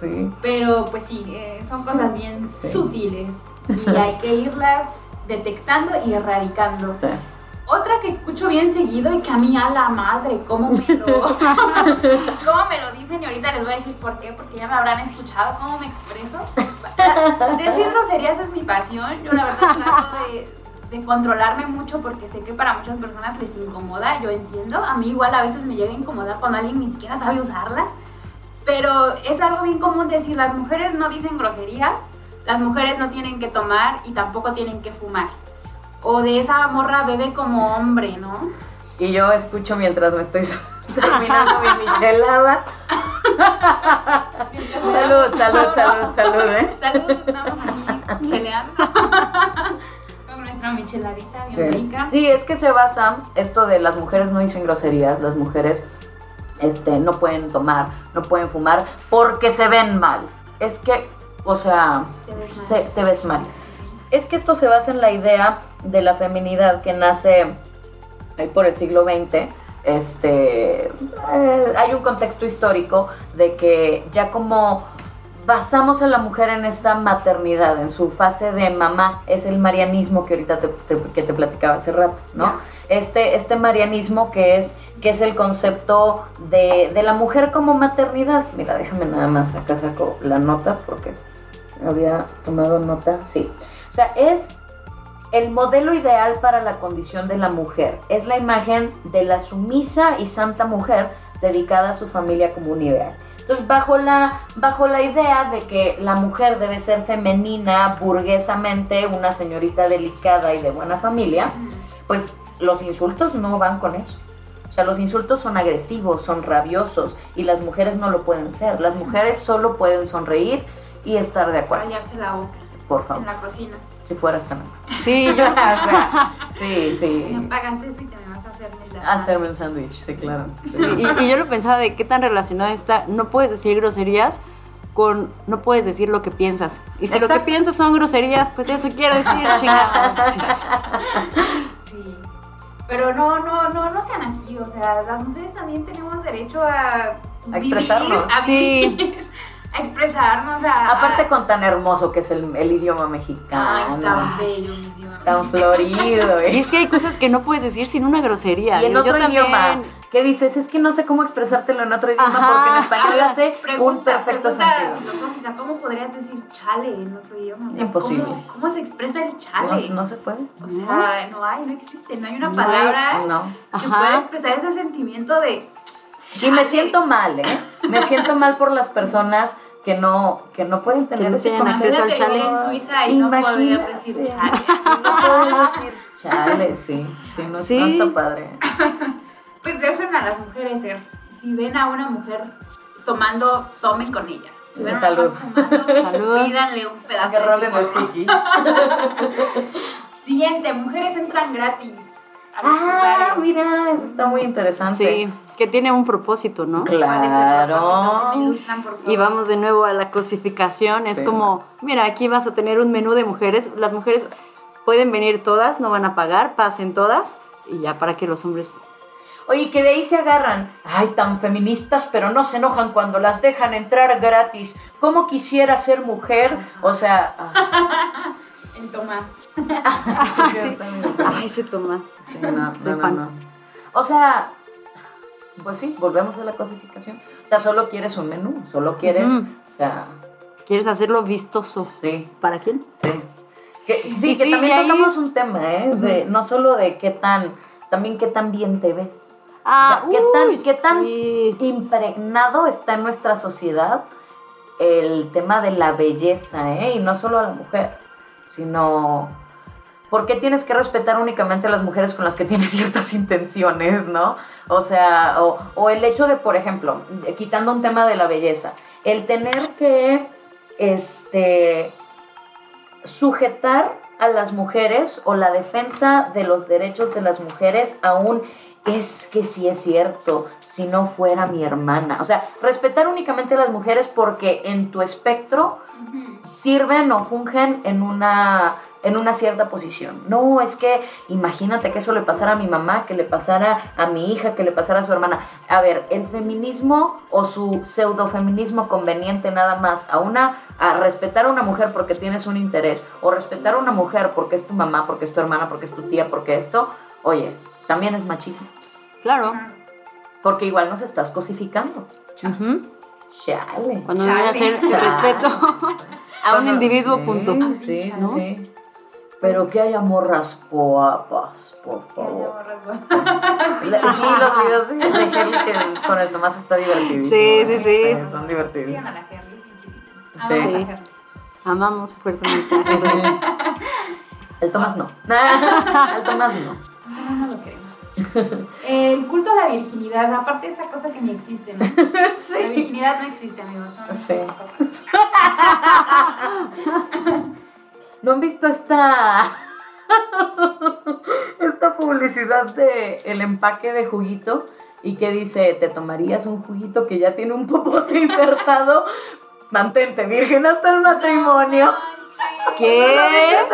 Sí. Pero pues sí, eh, son cosas bien sutiles y hay que irlas detectando y erradicando. Otra que escucho bien seguido y que a mí a la madre, ¿cómo me lo, (laughs) cómo me lo dicen? Y ahorita les voy a decir por qué, porque ya me habrán escuchado cómo me expreso. Decir groserías es mi pasión. Yo la verdad trato de, de controlarme mucho porque sé que para muchas personas les incomoda, yo entiendo. A mí igual a veces me llega a incomodar cuando alguien ni siquiera sabe usarlas. Pero es algo bien común decir, las mujeres no dicen groserías, las mujeres no tienen que tomar y tampoco tienen que fumar. O de esa morra bebe como hombre, ¿no? Y yo escucho mientras me estoy (laughs) terminando mi (laughs) michelada. Salud, (laughs) salud, salud, salud, ¿eh? Saludos, estamos aquí cheleando con nuestra micheladita bien Sí. rica. Sí, es que se basa esto de las mujeres no dicen groserías, las mujeres este, no pueden tomar, no pueden fumar porque se ven mal. Es que, o sea, Te ves mal. se- te ves mal. Es que esto se basa en la idea de la feminidad que nace ahí por el siglo XX. Este, eh, hay un contexto histórico de que ya como basamos a la mujer en esta maternidad, en su fase de mamá, es el marianismo que ahorita te, te- que te platicaba hace rato, ¿no? Este, este marianismo que es, que es el concepto de, de la mujer como maternidad. Mira, déjame nada más, acá saco la nota porque había tomado nota, sí. O sea, es el modelo ideal para la condición de la mujer. Es la imagen de la sumisa y santa mujer dedicada a su familia como un ideal. Entonces, bajo la, bajo la idea de que la mujer debe ser femenina, burguesamente, una señorita delicada y de buena familia, pues los insultos no van con eso. O sea, los insultos son agresivos, son rabiosos y las mujeres no lo pueden ser. Las mujeres solo pueden sonreír y estar de acuerdo. Callarse la boca Por en la cocina. si fueras tan amable. Sí, (laughs) yo... O sea, sí, Me sí. pagas eso y te me vas a hacer la Hacerme un sándwich, sí, claro. Sí. Y, y yo lo pensaba de qué tan relacionada está, no puedes decir groserías con, no puedes decir lo que piensas. Y si lo que piensas son groserías, pues eso quiero decir, (laughs) chingada. Sí. Sí. Pero no, no, no, no sean así. O sea, las mujeres también tenemos derecho a, vivir, expresarnos. a Sí. vivir, a expresarnos, a, Aparte a- con tan hermoso que es el, el idioma Ay, mexicano. tan bello mi idioma tan florido. Y ¿eh? es que hay cosas que no puedes decir sin una grosería. Y en Yo otro también- idioma, ¿qué dices? Es que no sé cómo expresártelo en otro idioma Ajá. porque en español hace un Pregunta, perfecto pregunta sentido. filosófica, ¿cómo podrías decir chale en otro idioma? O sea, Imposible. ¿Cómo, cómo se expresa el No, chale? no se puede. O sea, no hay, no existe, no hay una No hay, palabra No. que Ajá. pueda expresar ese sentimiento de Sí, me siento mal, ¿eh? Me siento mal por las personas que no, que no pueden tener ese acceso al chale. en Suiza y no poder decir chale. No puedo decir chale, sí. Sí, no, Sí. no está padre. Pues dejen a las mujeres ser. Si ven a una mujer tomando, tomen con ella. Si ven a una Salud. fumando, Salud. pídanle un pedazo Que de roben el cigarro. psiqui. (laughs) Siguiente, mujeres entran gratis a los Ah, lugares. mira, eso está muy interesante. Sí, que tiene un propósito, ¿no? Claro. Y vamos de nuevo a la cosificación. Es Sí. como, mira, aquí vas a tener un menú de mujeres. Las mujeres pueden venir todas, no van a pagar, pasen todas. Y ya para que los hombres... Oye, que de ahí se agarran. Ay, tan feministas, pero no se enojan cuando las dejan entrar gratis. ¿Cómo quisiera ser mujer? O sea. ah, El Tomás. (laughs) (laughs) sí. Ay, ese Tomás. sí, no, Soy no, no, fan. no. O sea, pues sí, volvemos a la cosificación. O sea, solo quieres un menú, solo quieres. O sea, ¿Quieres hacerlo vistoso? sí, ¿Para quién? sí. Que, sí, Y que sí, también ahí- tocamos un tema, ¿eh? De, no solo de qué tan. También qué tan bien te ves. Ah, ¿qué tan- uy, qué tan- sí. impregnado está en nuestra sociedad el tema de la belleza, ¿eh? Y no solo a la mujer, sino... ¿Por qué tienes que respetar únicamente a las mujeres con las que tienes (laughs) ciertas intenciones, no? O sea, o, o el hecho de, por ejemplo, quitando un tema de la belleza, el tener que, este, sujetar a las mujeres o la defensa de los derechos de las mujeres aún es que sí es cierto, si no fuera mi hermana. O sea, respetar únicamente a las mujeres porque en tu espectro sirven o fungen en una en una cierta posición. No, es que imagínate que eso le pasara a mi mamá, que le pasara a mi hija, que le pasara a su hermana. A ver, el feminismo o su pseudofeminismo conveniente nada más a una a respetar a una mujer porque tienes un interés o respetar a una mujer porque es tu mamá, porque es tu hermana, porque es tu tía, porque esto, oye, también es machismo, Claro. porque igual nos estás cosificando. Ujú. Chale. Cuando debería ser el Chale. respeto (laughs) a un individuo, sí, punto. Sí, sí, ¿no? sí. Pero que haya morras guapas, por favor. (laughs) Sí, los videos de, que con el Tomás está divertidísimo. Sí, sí, ¿eh? sí. Son divertidos. Sigan a la. Sí. Amamos a Herly. Amamos fuertemente a. (laughs) El Tomás no. (laughs) El Tomás no. Ah, No lo queremos. El culto a la virginidad, aparte de esta cosa que ni existe, ¿no? La virginidad no existe, amigos. Son Sí. ¿No han visto esta (laughs) esta publicidad de el empaque de juguito y que dice, "¿Te tomarías un juguito que ya tiene un popote insertado? Mantente virgen hasta el matrimonio." ¿Qué? (laughs)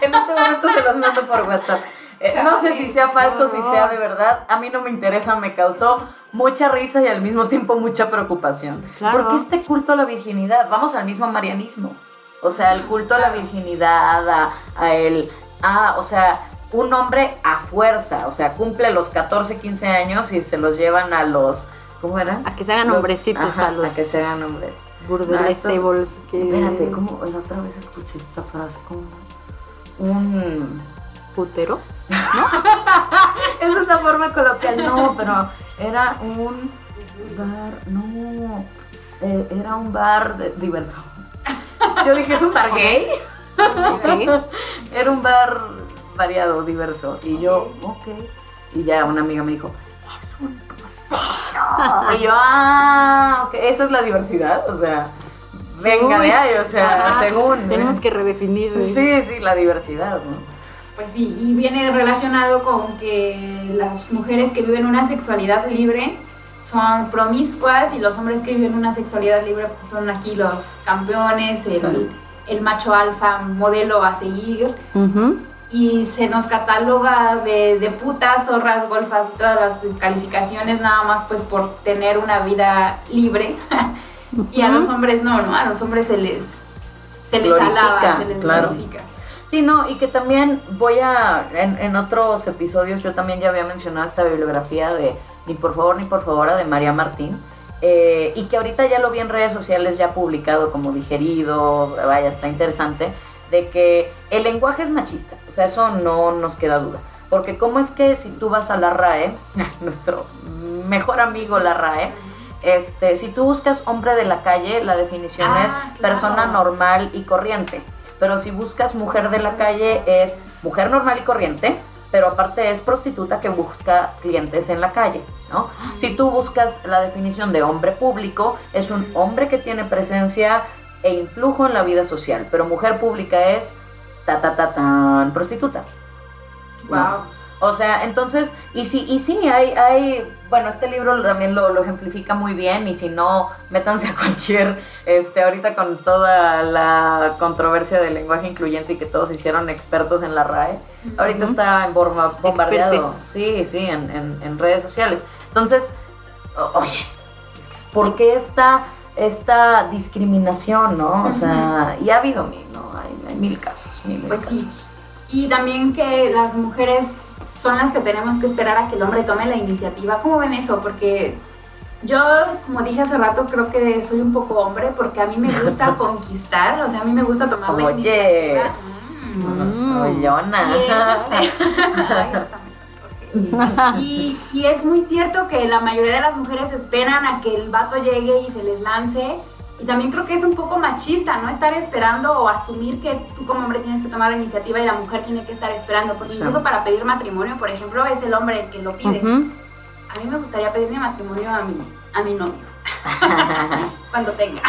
En este momento se los mando por WhatsApp. Eh, no sé si sea falso, si sea de verdad. A mí no me interesa, me causó mucha risa y al mismo tiempo mucha preocupación. Claro. Porque este culto a la virginidad, vamos al mismo marianismo. O sea, el culto a la virginidad, a, a el. Ah, o sea, un hombre a fuerza. O sea, cumple los 14, 15 años y se los llevan a los. ¿Cómo era? A que se hagan Los- hombrecitos ajá, a los A que se hagan hombres. burdeles Ah, estos- tables que... Espérate, ¿cómo? La otra vez escuché esta frase como. Un. ¿Putero? (laughs) Esa es la forma coloquial, no, pero era un bar, no, eh, era un bar de- diverso. Yo dije, ¿es un bar gay? Era un bar variado, diverso. Y yo, ok. Y ya una amiga me dijo, es un putero. Y yo, ah, ok, esa es la diversidad, o sea, venga de ahí, o sea, Ajá. según. Tenemos que redefinir. Sí, sí, la diversidad, ¿no? Pues sí, y viene relacionado con que las mujeres que viven una sexualidad libre son promiscuas y los hombres que viven una sexualidad libre pues, son aquí los campeones, el, el macho alfa modelo a seguir. Y se nos cataloga de, de putas, zorras, golfas, todas las descalificaciones nada más pues por tener una vida libre. (laughs) y a los hombres no, ¿no? A los hombres se les, se les Glorifica, alaba, se les claro. glorifica. Sí, no, y que también voy a, en, en otros episodios yo también ya había mencionado esta bibliografía de Ni por favor, ni por favor, de María Martín, eh, y que ahorita ya lo vi en redes sociales ya publicado como digerido, vaya, está interesante, de que el lenguaje es machista, o sea, eso no nos queda duda. Porque cómo es que si tú vas a la RAE, (laughs) nuestro mejor amigo la RAE, este, si tú buscas hombre de la calle, la definición Ah, es claro. persona normal y corriente. Pero si buscas mujer de la calle es mujer normal y corriente, pero aparte es prostituta que busca clientes en la calle, ¿no? Si tú buscas la definición de hombre público, es un hombre que tiene presencia e influjo en la vida social, pero mujer pública es ta ta ta tan prostituta. Wow. O sea, entonces, y sí, y sí, hay, hay, bueno, este libro también lo, lo ejemplifica muy bien, y si no, métanse a cualquier, este, ahorita con toda la controversia del lenguaje incluyente y que todos hicieron expertos en la RAE, ahorita está borma- bombardeado, Expertes. sí, sí, en, en- en redes sociales. Entonces, oye, ¿por qué esta, esta discriminación, no? O sea, y ha habido mil, ¿no? Hay, hay mil casos, mil, mil Pues sí. Y también que las mujeres son las que tenemos que esperar a que el hombre tome la iniciativa. ¿Cómo ven eso? Porque yo, como dije hace rato, creo que soy un poco hombre porque a mí me gusta (laughs) conquistar, o sea, a mí me gusta tomar la Oye, iniciativa. Mm. Ollona. Y es, (laughs) Ay, también, y, y es muy cierto que la mayoría de las mujeres esperan a que el vato llegue y se les lance. Y también creo que es un poco machista, ¿no? Estar esperando o asumir que tú como hombre tienes que tomar la iniciativa y la mujer tiene que estar esperando. Porque Sí. incluso para pedir matrimonio, por ejemplo, es el hombre el que lo pide. A mí me gustaría pedirle matrimonio a mi, a mi novio. (laughs) Cuando tenga.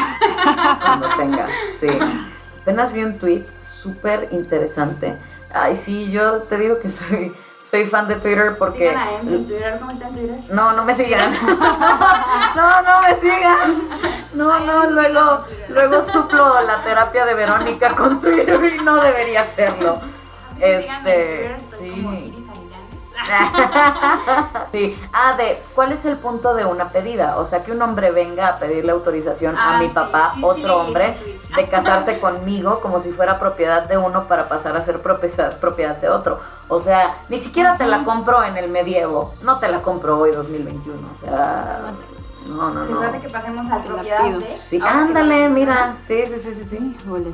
Cuando tenga, sí. (laughs) Apenas vi un tweet súper interesante. Ay, sí, yo te digo que soy, soy fan de Twitter porque... Sigan a Ems en Twitter. ¿Cómo está en Twitter? No, no me sigan. (laughs) No, no me sigan. No, Ay, no, luego, luego suplo la terapia de Verónica con Twitter y no debería hacerlo. Este, sí. (laughs) Sí. Ah, de ¿cuál es el punto de una pedida? O sea, que un hombre venga a pedirle autorización a Ah, mi papá, sí, sí, otro hombre, de casarse conmigo como si fuera propiedad de uno para pasar a ser propiedad, propiedad de otro. O sea, ni siquiera te la compro en el medievo, no te la compro hoy 2021. O sea, no, no, no. Recuerda que pasemos a Te la propiedad de. Sí, ándale, mira. Sí, sí, sí, sí, sí. Híjole.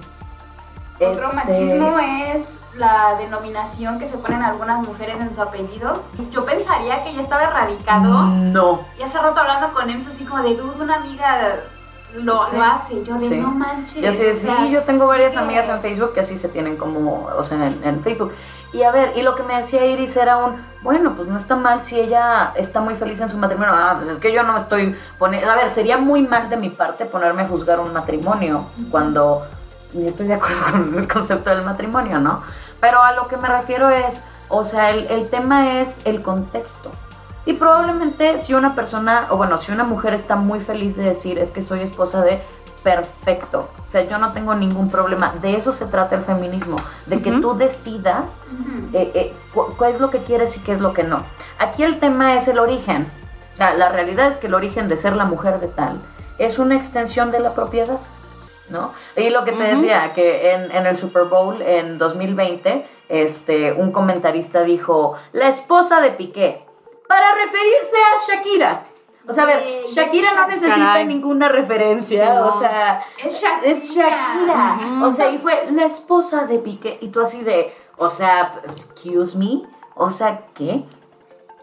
Otro Este, machismo es la denominación que se ponen algunas mujeres en su apellido. Yo pensaría que ya estaba erradicado. No. Y hace rato hablando con Ems así como de, "Dude, una amiga lo, Sí. lo hace. Yo de, Sí. no manches. Yo sí, o sea, sí, yo tengo varias amigas en Facebook que así se tienen como, o sea, en, en Facebook. Y a ver, y lo que me decía Iris era un, bueno, pues no está mal si ella está muy feliz en su matrimonio. Ah, pues es que yo no estoy poniendo, a ver, sería muy mal de mi parte ponerme a juzgar un matrimonio cuando ni estoy de acuerdo (laughs) con el concepto del matrimonio, ¿no? Pero a lo que me refiero es, o sea, el, el tema es el contexto. Y probablemente si una persona, o bueno, si una mujer está muy feliz de decir es que soy esposa de, perfecto. O sea, yo no tengo ningún problema. De eso se trata el feminismo, de que tú decidas eh, eh, cu- cuál es lo que quieres y qué es lo que no. Aquí el tema es el origen. O sea, la realidad es que el origen de ser la mujer de tal es una extensión de la propiedad. ¿No? Y lo que te decía, que en, en el Super Bowl en 2020, este, un comentarista dijo, la esposa de Piqué, para referirse a Shakira. O sea, a ver, Güey, Shakira no necesita Caray. ninguna referencia, Sí, no. o sea, Es Shakira. es Shakira. O sea, y fue la esposa de Piqué. Y tú así de, o sea, excuse me. O sea, ¿qué?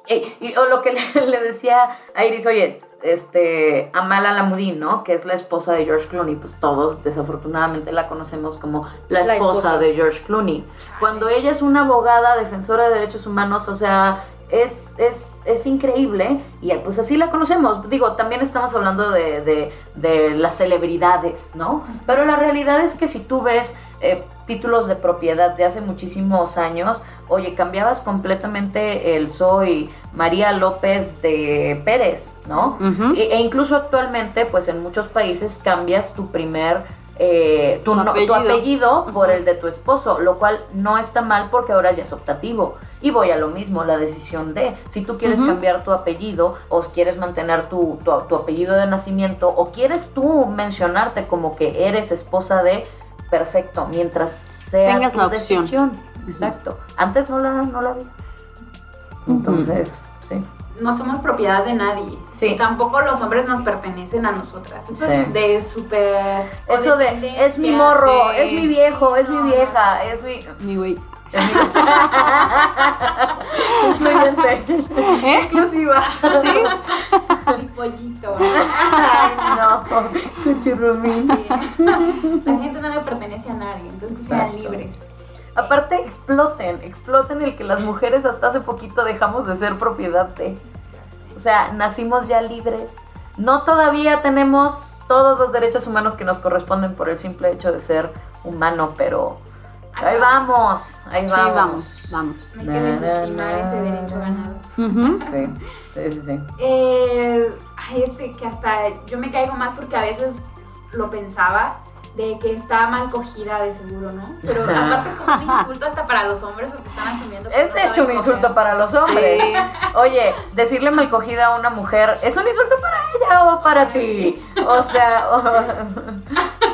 Eh, y, o lo que (laughs) le, le decía a Iris, oye, este, Amala Lamudin, ¿no? Que es la esposa de George Clooney. Pues todos, desafortunadamente, la conocemos como la esposa. de George Clooney. Cuando ella es una abogada defensora de derechos humanos, o sea, es, es, es increíble y pues así la conocemos. Digo, también estamos hablando de, de- de las celebridades, ¿no? Pero la realidad es que si tú ves eh, títulos de propiedad de hace muchísimos años, oye, cambiabas completamente el soy María López de Pérez, ¿no? E, e incluso actualmente, pues en muchos países cambias tu primer, eh, tu, Tu no- tu apellido. apellido por el de tu esposo, lo cual no está mal porque ahora ya es optativo. Y voy a lo mismo, la decisión de, si tú quieres cambiar tu apellido o quieres mantener tu, tu, tu apellido de nacimiento o quieres tú mencionarte como que eres esposa de, perfecto, mientras sea Tengas tu la opción. decisión. Exacto. Antes no la, no la vi. Entonces, sí. No somos propiedad de nadie. Sí. Tampoco los hombres nos pertenecen a nosotras. Eso Sí. es de súper. Eso de, es mi morro, sí. es mi viejo, es No, mi vieja, es mi... Mi güey. (laughs) ¿Eh? Inclusiva. ¿Sí? Mi pollito. Ay, no. Cuchurrumín. La gente no le pertenece a nadie, entonces sean libres. Aparte, exploten, exploten el que las mujeres hasta hace poquito dejamos de ser propiedad de. O sea, nacimos ya libres. No todavía tenemos todos los derechos humanos que nos corresponden por el simple hecho de ser humano, pero ahí vamos, ahí Sí, vamos. vamos, vamos. No hay que desestimar ese derecho ganado. Sí, sí, sí, sí. Eh, ay, este que hasta yo me caigo mal porque a veces lo pensaba de que está mal cogida de seguro, ¿no? Pero aparte es como un insulto hasta para los hombres porque están asumiendo que Es no de hecho un insulto coger. para los hombres. Oye, decirle malcogida a una mujer, ¿es un insulto para ella o para ti? O sea,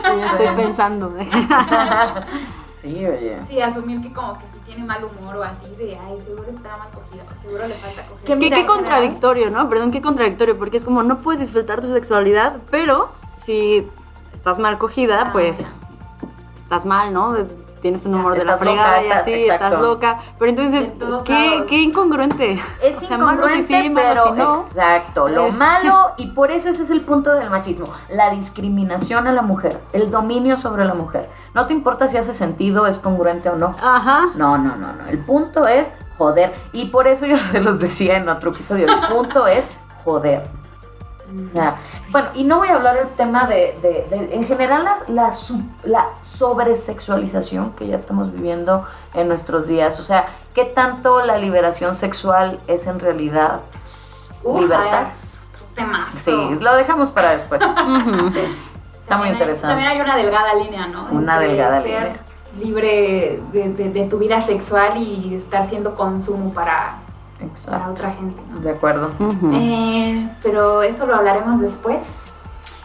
Sí, estoy pensando. (laughs) sí, oye. Sí, asumir que como que si tiene mal humor o así de, ay, seguro está mal cogida, o seguro le falta coger. Que ¿Qué, mira, qué en contradictorio, ¿no? Perdón, qué contradictorio, porque es como no puedes disfrutar tu sexualidad, pero si estás mal cogida, Ah, pues estás mal, ¿no? Tienes un Ya, humor de la estás loca, fregada y estás- así, exacto. estás loca. Pero entonces, qué, qué incongruente. Es o sea, malo si incongruente, sí, malo pero si no. exacto, lo Es- malo (laughs) y por eso ese es el punto del machismo, la discriminación a la mujer, el dominio sobre la mujer. No te importa si hace sentido, es congruente o no. Ajá. No, no, no, no. El punto es joder y por eso yo (laughs) se los decía en otro episodio, el punto es joder. O sea, bueno, y no voy a hablar del tema de, de- de- en general, la, la, sobresexualización que ya estamos viviendo en nuestros días. O sea, ¿qué tanto la liberación sexual es en realidad Uf, libertad? es otro temazo. Sí, lo dejamos para después. (laughs) Sí, está muy hay- interesante. también hay una delgada línea, ¿no? Una Entre delgada ser línea. libre de, de- de tu vida sexual y estar siendo consumo para, para Exacto. otra gente, ¿no? De acuerdo. Ujú. Eh, pero eso lo hablaremos después.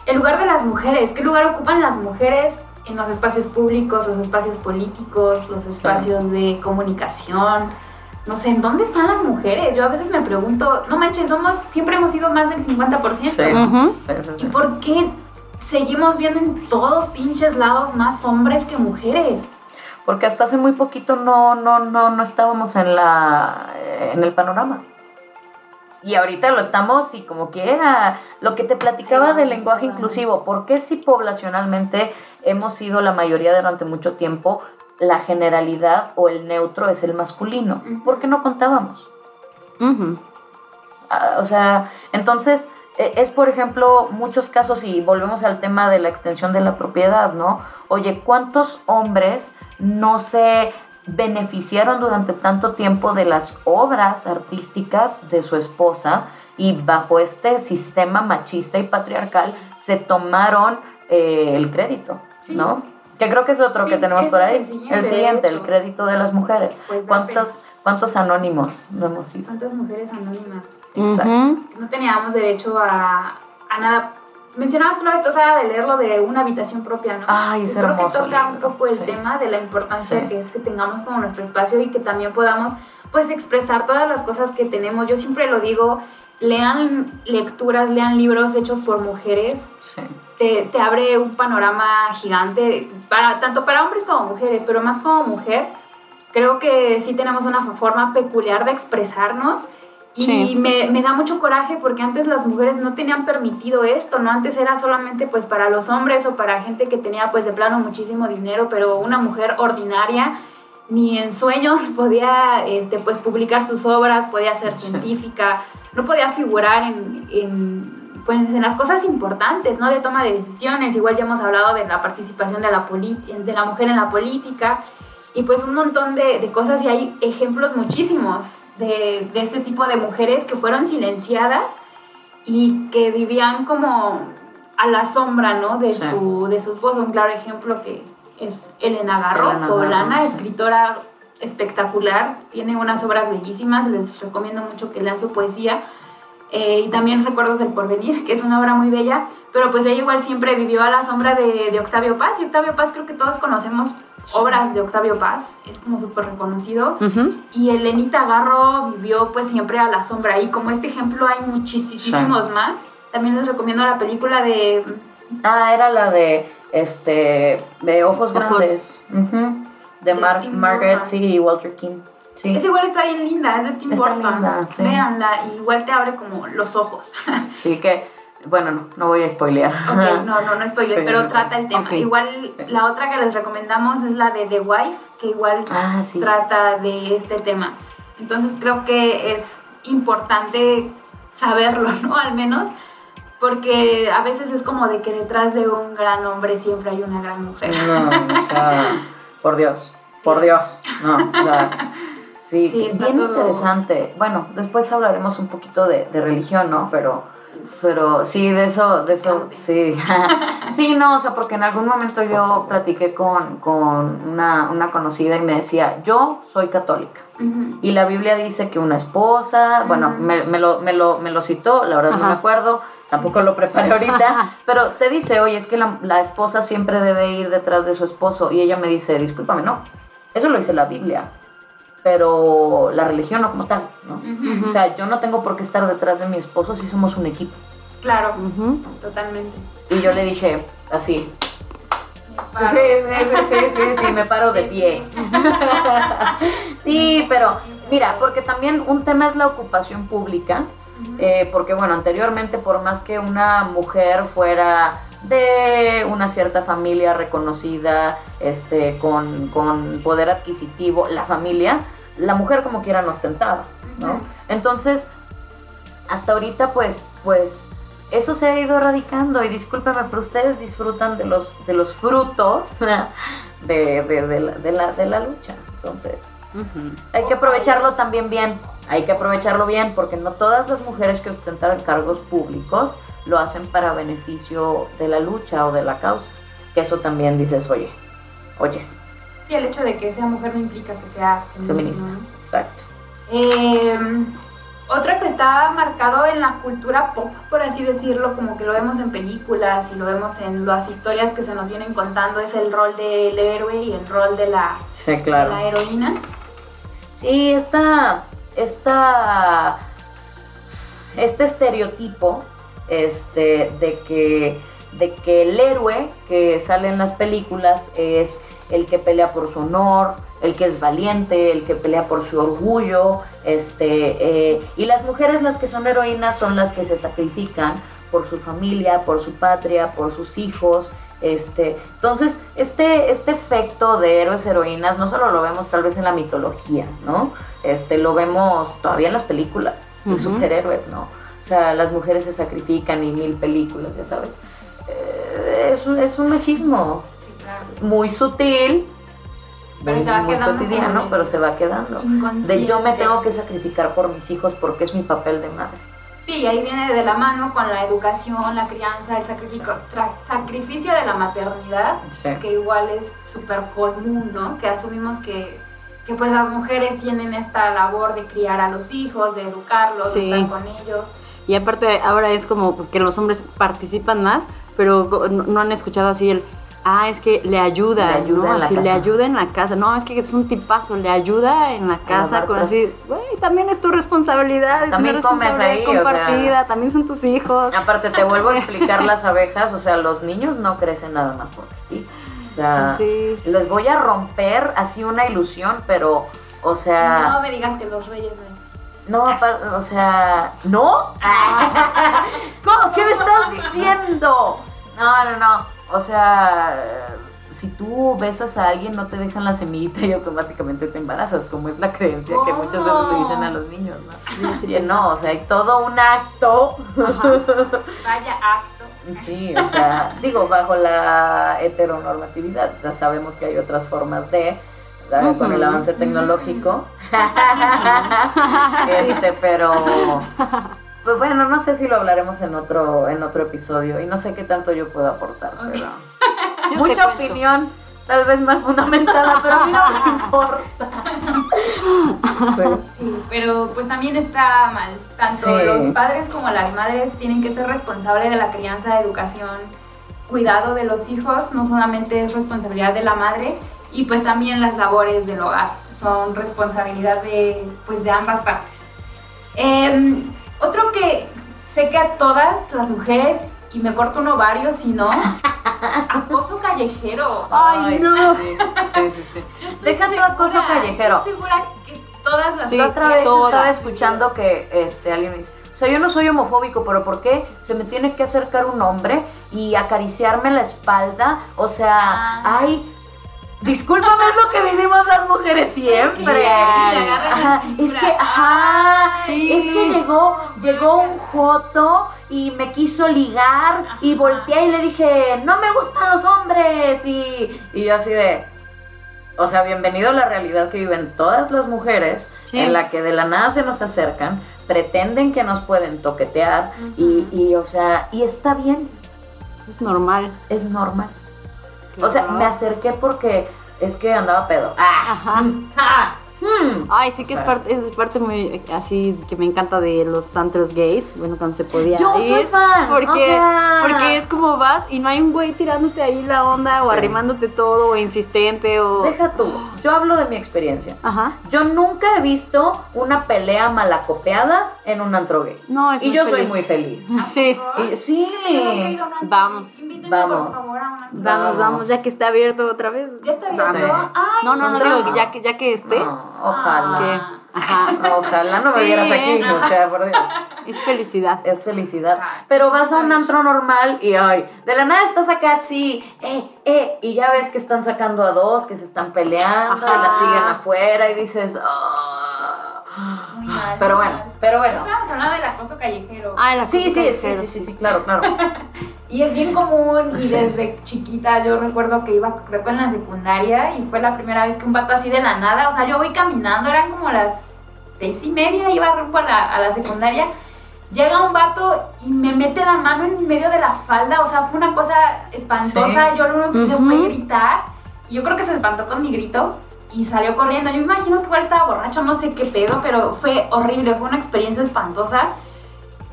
El lugar de las mujeres. ¿Qué lugar ocupan las mujeres en los espacios públicos, los espacios políticos, los espacios de comunicación? No sé, ¿en dónde están las mujeres? Yo a veces me pregunto, no manches, somos, siempre hemos sido más del 50%. Sí, Ujú. sí, sí, sí. ¿Y por qué seguimos viendo en todos pinches lados más hombres que mujeres? Porque hasta hace muy poquito no, no, no, no estábamos en la en el panorama. Y ahorita lo estamos y como quiera. Lo que te platicaba del lenguaje inclusivo, ¿por qué si poblacionalmente hemos sido la mayoría durante mucho tiempo, la generalidad o el neutro es el masculino? ¿Por qué no contábamos? Ah, o sea, entonces eh, es por ejemplo muchos casos y volvemos al tema de la extensión de la propiedad, ¿no? Oye, ¿cuántos hombres no se beneficiaron durante tanto tiempo de las obras artísticas de su esposa y bajo este sistema machista y patriarcal se tomaron eh, el crédito, Sí. ¿no? Que creo que es otro Sí, que tenemos por ahí. el siguiente, el siguiente, crédito de las mujeres. Pues ¿Cuántos, ¿Cuántos anónimos no hemos sido? ¿Cuántas mujeres anónimas? Exacto. No teníamos derecho a, a nada. Mencionabas la vez pasada de leerlo de una habitación propia, ¿no? Ay, es Yo creo hermoso que toca un poco el sí. tema de la importancia Sí. que es que tengamos como nuestro espacio y que también podamos pues expresar todas las cosas que tenemos. Yo siempre lo digo, lean lecturas, lean libros hechos por mujeres, Sí. te, te abre un panorama gigante, para, tanto para hombres como mujeres, pero más como mujer, creo que sí tenemos una forma peculiar de expresarnos. Y Sí. me, me da mucho coraje porque antes las mujeres no tenían permitido esto, ¿no? Antes era solamente pues para los hombres o para gente que tenía pues de plano muchísimo dinero, pero una mujer ordinaria ni en sueños (laughs) podía este, pues publicar sus obras, podía ser científica, no podía figurar en, en, pues, en las cosas importantes, ¿no? De toma de decisiones. Igual ya hemos hablado de la participación de la, de la mujer en la política y pues un montón de, de cosas y hay ejemplos muchísimos de, de este tipo de mujeres que fueron silenciadas y que vivían como a la sombra, ¿no? De, Sí. su, de su esposo. Un claro ejemplo que es Elena Garro, Elena poblana, Garro, sí. escritora espectacular, tiene unas obras bellísimas, les recomiendo mucho que lean su poesía. eh, y también Recuerdos del Porvenir, que es una obra muy bella, pero pues ella igual siempre vivió a la sombra de, de Octavio Paz, y Octavio Paz creo que todos conocemos obras de Octavio Paz, es como súper reconocido, y Elenita Garro vivió pues siempre a la sombra, y como este ejemplo hay muchísimos más, también les recomiendo la película de... Ah, era la de este de ojos, Ojos. grandes. De, De Mar- Margaret sí, y Walter King. Sí. Es igual está bien linda, es de Tim Burton, linda, sí. véanla, y igual te abre como los ojos. Sí que bueno, no, no voy a spoilear. Ok, no, no, no (laughs) spoilers, Sí, pero sí, sí. trata el tema. Igual la otra que les recomendamos es la de The Wife, que igual Ah, sí. trata de este tema. Entonces creo que es importante saberlo, (laughs) ¿no? Al menos, porque a veces es como de que detrás de un gran hombre siempre hay una gran mujer. No, o sea, por Dios, por Dios, no, o sea, (laughs) sí, Sí, está bien todo- interesante. Bueno, después hablaremos un poquito de, de religión, ¿no? Pero, pero sí, de eso, de eso, sí, (laughs) sí, no, o sea, porque en algún momento yo platiqué con, con una, una conocida y me decía, yo soy católica. Y la Biblia dice que una esposa, bueno, me, me lo, me, lo, me lo citó, la verdad no me acuerdo, tampoco lo preparé ahorita, (laughs) pero te dice, oye, es que la, la esposa siempre debe ir detrás de su esposo. Y ella me dice, discúlpame, no, eso lo dice la Biblia, pero la religión no como tal, ¿no? O sea, yo no tengo por qué estar detrás de mi esposo si somos un equipo. Claro, totalmente. Y yo le dije, así, sí, sí, sí, sí, sí, me paro de pie. Sí, pero mira, porque también un tema es la ocupación pública, eh, porque bueno, anteriormente por más que una mujer fuera de una cierta familia reconocida, este, con, con poder adquisitivo, la familia, la mujer como quiera no ostentaba, ¿no? Entonces, hasta ahorita pues, pues, eso se ha ido erradicando y discúlpeme, pero ustedes disfrutan de los, de los frutos de, de- de la, de la- de la lucha. Entonces, hay que aprovecharlo también bien, hay que aprovecharlo bien porque no todas las mujeres que ostentan cargos públicos lo hacen para beneficio de la lucha o de la causa. Que eso también dices, oye, oyes, Sí, el hecho de que sea mujer no implica que sea feminista. feminista. Exacto. Eh, otro que está marcado en la cultura pop, por así decirlo, como que lo vemos en películas y lo vemos en las historias que se nos vienen contando, es el rol del héroe y el rol de la, Sí, de claro. la heroína. Sí, esta, esta, este estereotipo este, de, que, de que el héroe que sale en las películas es el que pelea por su honor, el que es valiente, el que pelea por su orgullo, este, eh, y las mujeres las que son heroínas son las que se sacrifican por su familia, por su patria, por sus hijos, este, entonces, este, este efecto de héroes, heroínas, no solo lo vemos tal vez en la mitología, ¿no? Este, lo vemos todavía en las películas de superhéroes, ¿no? Sea, las mujeres se sacrifican y mil películas, ya sabes. Eh, es, un, es un machismo Sí, claro. muy sutil, Pero muy, se va muy quedando cotidiano, pero se va quedando. De yo me tengo que sacrificar por mis hijos porque es mi papel de madre. Sí, ahí viene de la mano con la educación, la crianza, el sacrificio, sacrificio de la maternidad, Sí. que igual es súper común, ¿no? Que asumimos que, que pues las mujeres tienen esta labor de criar a los hijos, de educarlos, Sí. de estar con ellos. Y aparte ahora es como que los hombres participan más, pero no, no han escuchado así el, ah, es que le ayuda, Le ayuda ¿no? en la Así le casa. ayuda en la casa. No, es que es un tipazo, le ayuda en la casa con así, güey, también es tu responsabilidad, es También una comes responsabilidad ahí, o sea. compartida, también son tus hijos. Aparte, te vuelvo a explicar (laughs) las abejas, o sea, los niños no crecen nada más porque sí. O sea, Sí. les voy a romper así una ilusión, pero, o No sea, me digas que los reyes no. No, o sea, ¿no? (laughs) ¿Cómo? ¿Qué me estás diciendo? No, no, no, o sea, si tú besas a alguien no te dejan la semillita y automáticamente te embarazas, como es la creencia que muchas veces le dicen a los niños, ¿no? sí Y no, o sea, hay todo un acto Vaya acto. Sí, o sea, digo, bajo la heteronormatividad, ya sabemos que hay otras formas de, ¿verdad? con el avance tecnológico. Este, (laughs) pero pues bueno, no sé si lo hablaremos en otro, en otro episodio y no sé qué tanto yo puedo aportar, pero Yo mucha opinión, tal vez mal fundamentada, pero a mí no me (laughs) importa. Sí, pero pues también está mal. Tanto Sí. los padres como las madres tienen que ser responsables de la crianza, educación, cuidado de los hijos. No solamente es responsabilidad de la madre y pues también las labores del hogar son responsabilidad de pues de ambas partes. Em, otro que sé que a todas las mujeres y me corto un ovario si no (laughs) acoso callejero. Ay, no. Sí, sí, sí. sí. Tu acoso callejero. Estoy segura que todas las Sí, La otra vez todas. estaba escuchando que este, alguien me dice, o sea, yo no soy homofóbico, pero ¿por qué se me tiene que acercar un hombre y acariciarme la espalda? O sea, Ah. ay, discúlpame, es lo que vivimos las mujeres siempre. Ajá, es que, ajá, es que llegó, llegó un joto y me quiso ligar y volteé y le dije, no me gustan los hombres y, y yo así de, o sea, bienvenido a la realidad que viven todas las mujeres, Sí. en la que de la nada se nos acercan, pretenden que nos pueden toquetear y, y, o sea, y está bien, Es normal. es normal. O sea, me acerqué porque es que andaba pedo. (laughs) Ah, Ajá. ah, hmm. Ay, sí que es parte, es parte muy así que me encanta de los antros gays, bueno, cuando se podía Yo ir. soy fan, Porque, o sea- porque es como vas y no hay un güey tirándote ahí la onda o arrimándote todo o insistente o... Deja tú, yo hablo de mi experiencia. Ajá. Yo nunca he visto una pelea malacopeada en un antro gay. No, es Y muy yo soy muy feliz. (laughs) Sí. Y- sí. Vamos. Invítenme, Vamos. por favor, a un antro. Vamos, Vamos. vamos, ya que está abierto otra vez. ¿Ya está abierto? Ay, No, no, no, digo ya que, ya que esté, No, ojalá. que... Ajá. Ojalá no me Sí, vieras aquí, o sea, por Dios. Es felicidad. Es felicidad. Pero vas a un antro normal y ay, de la nada estás acá así, eh, eh, y ya ves que están sacando a dos, que se están peleando, y la siguen afuera y dices, "Ah". Muy mal, Pero muy bueno, mal. pero bueno. Estábamos hablando del acoso callejero. Ah, el Sí, acoso sí, sí, callejero, sí, sí, sí, claro, claro. (laughs) Y es bien común y Sí. desde chiquita yo recuerdo que iba creo que en la secundaria y fue la primera vez que un vato así de la nada, o sea yo voy caminando, eran como las seis y media, iba rumbo a la, a la secundaria, llega un vato y me mete la mano en medio de la falda, o sea fue una cosa espantosa, Sí. yo lo único que hice fue gritar y yo creo que se espantó con mi grito y salió corriendo, yo me imagino que igual estaba borracho, no sé qué pedo, pero fue horrible, fue una experiencia espantosa.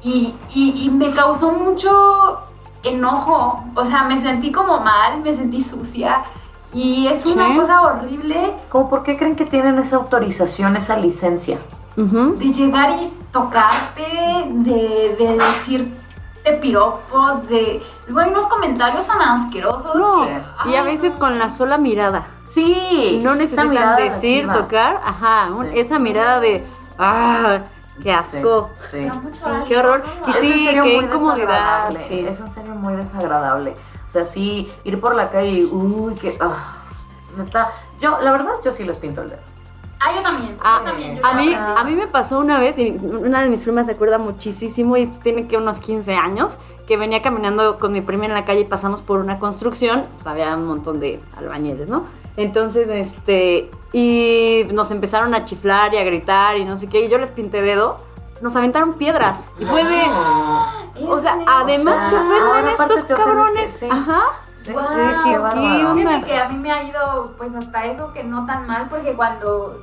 Y, y, y me causó mucho enojo, o sea, me sentí como mal, me sentí sucia. Y es una Sí. cosa horrible. ¿Cómo por qué creen que tienen esa autorización, esa licencia? De llegar y tocarte, de, de decirte piropos, de... Luego hay unos comentarios tan asquerosos. No, y a veces no. con la sola mirada. Sí. No necesitan decir, tocar, ajá, un- esa mirada de, ah, qué asco. Sí. Qué horror. Y sí, serio qué muy incomodidad. Sí. Es en serio muy desagradable. O sea, sí, ir por la calle y, uy, que. ah, neta, yo, la verdad, yo sí les pinto el dedo. Ah, yo también. yo Ah, también, yo A mí, a mí me pasó una vez, y una de mis primas se acuerda muchísimo, y esto tiene que unos 15 años, que venía caminando con mi prima en la calle y pasamos por una construcción, pues había un montón de albañiles, ¿no? Entonces, este, y nos empezaron a chiflar y a gritar y no sé qué, y yo les pinté dedo, nos aventaron piedras, y fue de, o sea, además o se sea, ofenden ahora aparte estos te ofendes que cabrones, sí. ajá, Sí, qué que a mí me ha ido, pues hasta eso que no tan mal, porque cuando.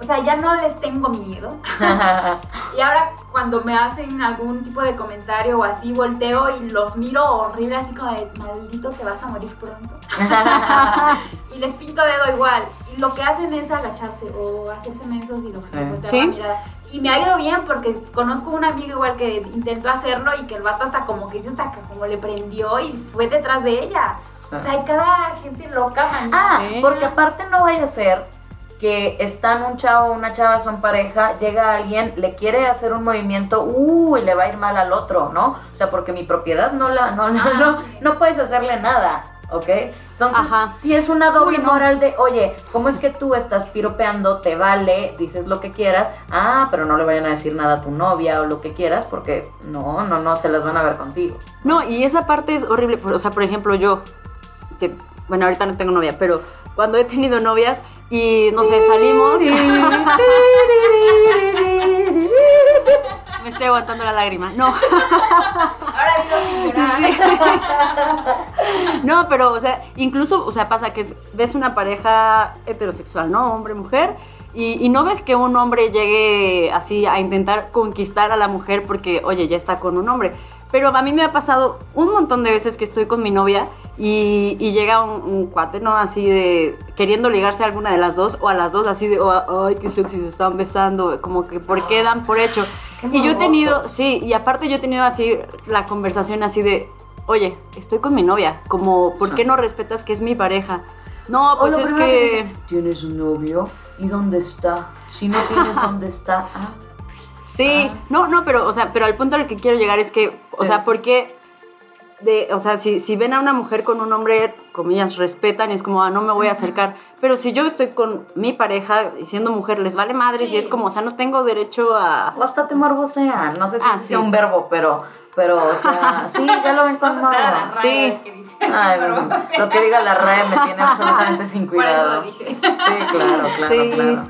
O sea, ya no les tengo miedo. (laughs) Y ahora cuando me hacen algún tipo de comentario o así, volteo y los miro horrible, así como de maldito te vas a morir pronto. (laughs) y les pinto dedo igual. Y lo que hacen es agacharse o hacerse mensos y lo Sí. Sí. la mirada. Y me ha ido bien porque conozco una amiga igual que intentó hacerlo y que el vato hasta como que hasta como le prendió y fue detrás de ella. O sea, hay cada gente loca, man. Ah, Sí. porque aparte no vaya a ser que están un chavo o una chava, son pareja, llega alguien, le quiere hacer un movimiento, uh, y le va a ir mal al otro, ¿no? O sea, porque mi propiedad no la, no, la- Ah, no, no puedes hacerle nada, ¿ok? Entonces, Ajá. si es una doble Uy, no. moral de, oye, ¿cómo es que tú estás piropeando, te vale, dices lo que quieras, ah, pero no le vayan a decir nada a tu novia o lo que quieras, porque no, no, no, se las van a ver contigo. No, y esa parte es horrible. O sea, por ejemplo, yo, que, bueno, ahorita no tengo novia, pero cuando he tenido novias y, no sé, salimos. (laughs) (laughs) Me estoy aguantando la lágrima. No, (laughs) Ahora. Sí. no, pero, o sea, incluso, o sea, pasa que es- ves una pareja heterosexual, ¿no? Hombre, mujer, Y, y no ves que un hombre llegue así a intentar conquistar a la mujer porque, oye, ya está con un hombre. Pero a mí me ha pasado un montón de veces que estoy con mi novia y, y llega un, un cuate, ¿no? Así de queriendo ligarse a alguna de las dos o a las dos así de, "Oh, ay, qué sexy, se están besando, como que, ¿por qué dan por hecho? Qué Y yo he tenido, sí, y aparte yo he tenido así la conversación así de, oye, estoy con mi novia, como, ¿por qué no respetas que es mi pareja? No, pues es que... dicen, ¿Tienes un novio? ¿Y dónde está? Si no tienes (laughs) dónde está, ah, Sí, Ah. no, no, pero, o sea, pero al punto al que quiero llegar es que, o Sí, sea, sí. ¿por qué? De, o sea, si, si ven a una mujer con un hombre, comillas, respetan y es como, ah, no me voy a acercar. Pero si yo estoy con mi pareja y siendo mujer, les vale madres Sí. y es como, o sea, no tengo derecho a... o hasta te morbosean. No sé si Ah, sea un verbo, pero, pero, o sea, (laughs) sí, ya lo ven Vamos con Sí. a ver qué dice. Ay, lo, que diga la RAE me tiene (laughs) absolutamente sin Por eso cuidado. lo dije. Sí, claro, claro, Sí. claro.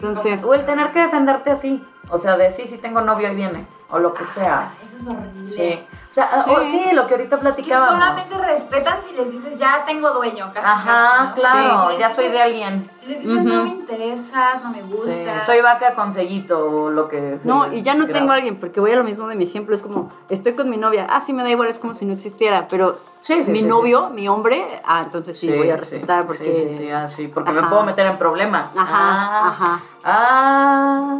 Entonces, O el tener que defenderte así. O sea, de sí, sí tengo novio y viene. O lo que sea. Eso es horrible. Sí. O sea, Sí. o- sí, lo que ahorita Que platicábamos. solamente respetan si les dices, ya tengo dueño. Casi, Ajá, casi, ¿no? claro, Si les ya soy de alguien. Si les dices, no me interesas, no me Sí, gustas. soy vaca con sellito o lo que se no, y ya no graba. tengo a alguien, porque voy a lo mismo de mi ejemplo, es como, estoy con mi novia, ah, sí, me da igual, es como si no existiera, pero Sí, sí, mi sí, novio, mi hombre, ah, entonces sí, voy a respetar, sí, porque... Sí, sí, sí, ah, sí, porque me Ajá. puedo meter en problemas. Ajá, Ah, ajá. Ah.